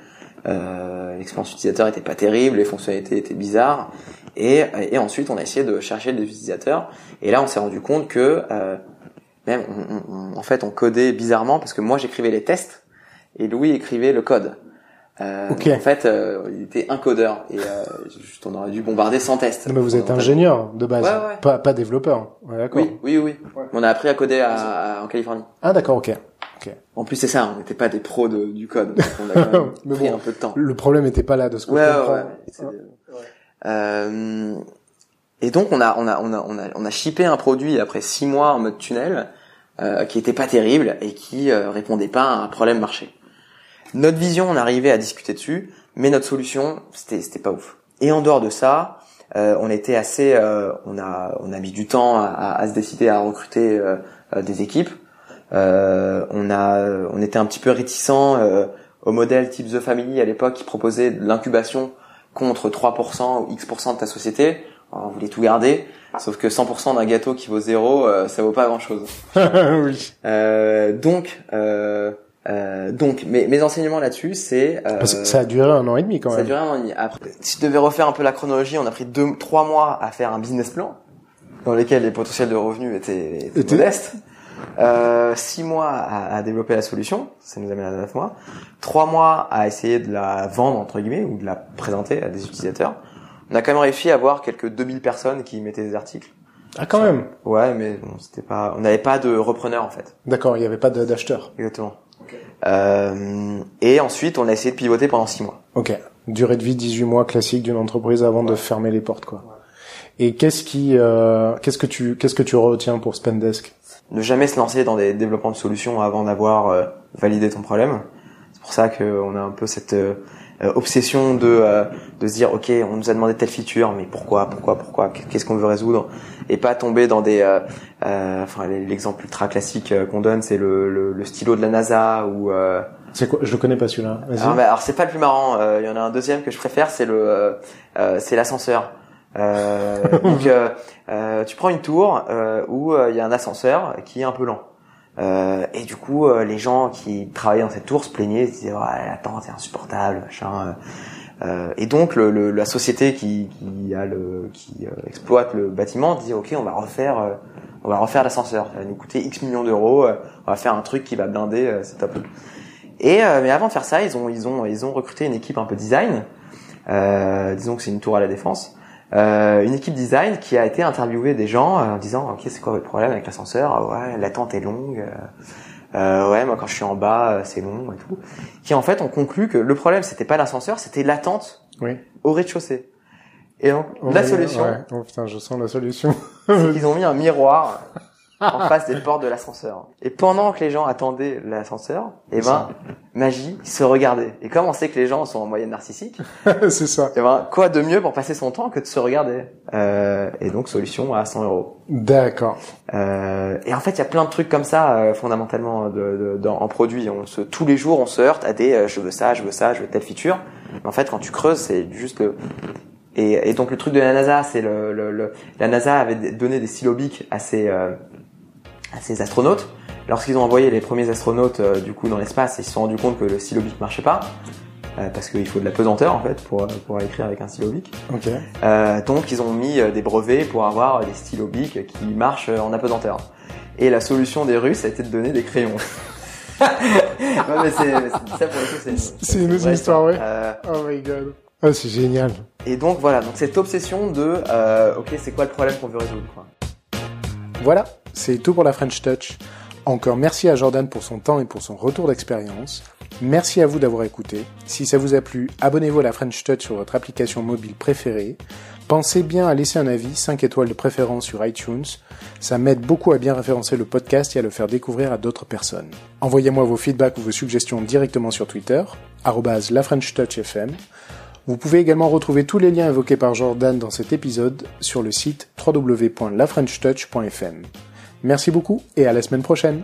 [SPEAKER 1] Euh, L'expérience utilisateur était pas terrible, les fonctionnalités étaient bizarres. Et, et ensuite on a essayé de chercher des utilisateurs. Et là on s'est rendu compte que euh, même on- on- on- en fait on codait bizarrement parce que moi j'écrivais les tests et Louis écrivait le code. Euh, en fait, euh, il était un codeur et euh, juste, on aurait dû bombarder sans test.
[SPEAKER 2] Non, mais vous êtes ingénieur de base,
[SPEAKER 1] Ouais, ouais.
[SPEAKER 2] pas pas développeur. Ouais, d'accord.
[SPEAKER 1] Oui, oui, oui.
[SPEAKER 2] Ouais.
[SPEAKER 1] On a appris à coder à- à- en Californie.
[SPEAKER 2] Ah d'accord, ok.
[SPEAKER 1] En plus, c'est ça, on n'était pas des pros de- du code. donc on a quand même
[SPEAKER 2] Mais
[SPEAKER 1] pris
[SPEAKER 2] bon.
[SPEAKER 1] un peu de temps.
[SPEAKER 2] Le problème était pas là de ce que
[SPEAKER 1] Ouais,
[SPEAKER 2] je
[SPEAKER 1] ouais,
[SPEAKER 2] comprends.
[SPEAKER 1] ouais. c'est- Euh, et donc, on a, on a, on a, on a, on a shippé un produit après six mois en mode tunnel, euh, qui était pas terrible et qui euh, répondait pas à un problème marché. Notre vision, on arrivait à discuter dessus, mais notre solution, c'était, c'était pas ouf. Et en dehors de ça, euh, on était assez, euh, on a, on a mis du temps à, à- à se décider à recruter euh, des équipes. Euh, on a, on était un petit peu réticent au modèle type The Family à l'époque qui proposait de l'incubation contre 3% ou X% de ta société. On voulait tout garder, sauf que 100% d'un gâteau qui vaut zéro, euh, ça vaut pas grand chose.
[SPEAKER 2] oui.
[SPEAKER 1] Euh, donc, euh, euh, donc, mes, mes enseignements là-dessus, c'est euh,
[SPEAKER 2] Parce que ça a duré un an et demi quand
[SPEAKER 1] ça a
[SPEAKER 2] même.
[SPEAKER 1] duré un an et demi. Après, si je devais refaire un peu la chronologie, on a pris deux, trois mois à faire un business plan dans lequel les potentiels de revenus étaient, étaient
[SPEAKER 2] Étaient-
[SPEAKER 1] modestes. Euh, six mois à, à développer la solution, ça nous amène à neuf mois. Trois mois à essayer de la vendre entre guillemets ou de la présenter à des utilisateurs. On a quand même réussi à avoir quelques 2000 personnes qui mettaient des articles.
[SPEAKER 2] Ah quand même.
[SPEAKER 1] Ouais, mais bon, c'était pas, on n'avait pas de repreneurs en fait.
[SPEAKER 2] D'accord, il y avait pas d'acheteurs.
[SPEAKER 1] Exactement. Euh, et ensuite, on a essayé de pivoter pendant six mois.
[SPEAKER 2] Ok. Durée de vie 18 mois classique d'une entreprise avant de fermer les portes quoi. Et qu'est-ce qui euh, qu'est-ce que tu qu'est-ce que tu retiens pour Spendesk?
[SPEAKER 1] Ne jamais se lancer dans des développements de solutions avant d'avoir euh, validé ton problème. C'est pour ça qu'on a un peu cette euh, obsession de euh, de se dire ok, on nous a demandé telle feature, mais pourquoi, pourquoi, pourquoi, qu'est-ce qu'on veut résoudre, et pas tomber dans des, euh, euh, enfin l'exemple ultra classique euh, qu'on donne, c'est le, le, le stylo de la NASA ou euh,
[SPEAKER 2] C'est quoi? Je le connais pas celui-là.
[SPEAKER 1] Alors, bah, alors c'est pas le plus marrant. euh, Il y en a un deuxième que je préfère, c'est le, c'est l'ascenseur. Euh, donc, tu prends une tour où il y a un ascenseur qui est un peu lent. Euh, et du coup, euh, les gens qui travaillaient dans cette tour se plaignaient, ils disaient ouais, attends, c'est insupportable, machin. Euh, et donc, le, le- la société qui, qui a le, qui euh, exploite le bâtiment dit ok, on va refaire, euh, on va refaire l'ascenseur. Ça va nous coûter X millions d'euros. euh, on va faire un truc qui va blinder, euh, c'est top. Et euh, mais avant de faire ça, ils ont ils ont ils ont recruté une équipe un peu design. Euh, disons que c'est une tour à la défense. Euh, une équipe design qui a été interviewer des gens euh, en disant ok c'est quoi votre problème avec l'ascenseur? Ah ouais l'attente est longue euh, euh, ouais moi quand je suis en bas euh, c'est long et tout qui en fait ont conclu que le problème c'était pas l'ascenseur c'était l'attente
[SPEAKER 2] Oui.
[SPEAKER 1] au rez-de-chaussée et donc
[SPEAKER 2] On
[SPEAKER 1] la solution
[SPEAKER 2] ouais. Oh putain, je sens la solution.
[SPEAKER 1] c'est qu'ils ont mis un miroir en face des portes de l'ascenseur. Et pendant que les gens attendaient l'ascenseur, eh ben, magie, ils se regardaient. Et comme on sait que les gens sont en moyenne narcissique,
[SPEAKER 2] c'est ça.
[SPEAKER 1] eh ben, quoi de mieux pour passer son temps que de se regarder? Euh, Et donc, solution à 100 euros.
[SPEAKER 2] D'accord.
[SPEAKER 1] Euh, et en fait, il y a plein de trucs comme ça, euh, fondamentalement, de, de- en produit. On se, tous les jours, on se heurte à des euh, je veux ça, je veux ça, je veux telle feature. Mais en fait, quand tu creuses, c'est juste le... Et, et donc, le truc de la NASA, c'est le, le, le- La NASA avait donné des stylobiques à ses, euh, à ses astronautes. Lorsqu'ils ont envoyé les premiers astronautes euh, du coup dans l'espace, ils se sont rendus compte que le stylobique marchait pas. euh, parce qu'il faut de la pesanteur en fait pour, pour écrire avec un stylobique.
[SPEAKER 2] Ok.
[SPEAKER 1] Euh, donc ils ont mis euh, des brevets pour avoir des stylobiques qui marchent euh, en apesanteur. Et la solution des Russes a été de donner des crayons. mais c'est c'est- ça pour le coup c'est une,
[SPEAKER 2] C'est une autre histoire, ouais.
[SPEAKER 1] Euh,
[SPEAKER 2] Oh my god. Ah, c'est génial.
[SPEAKER 1] et donc voilà, donc cette obsession de euh, ok c'est quoi le problème qu'on veut résoudre quoi?
[SPEAKER 2] Voilà. C'est tout pour la French Touch. Encore merci à Jordan pour son temps et pour son retour d'expérience. Merci à vous d'avoir écouté. Si ça vous a plu, abonnez-vous à la French Touch sur votre application mobile préférée. Pensez bien à laisser un avis, 5 étoiles de préférence sur iTunes. Ça m'aide beaucoup à bien référencer le podcast et à le faire découvrir à d'autres personnes. Envoyez-moi vos feedbacks ou vos suggestions directement sur Twitter, lafrenchtouchfm. Vous pouvez également retrouver tous les liens évoqués par Jordan dans cet épisode sur le site www.lafrenchtouch.fm. Merci beaucoup et à la semaine prochaine.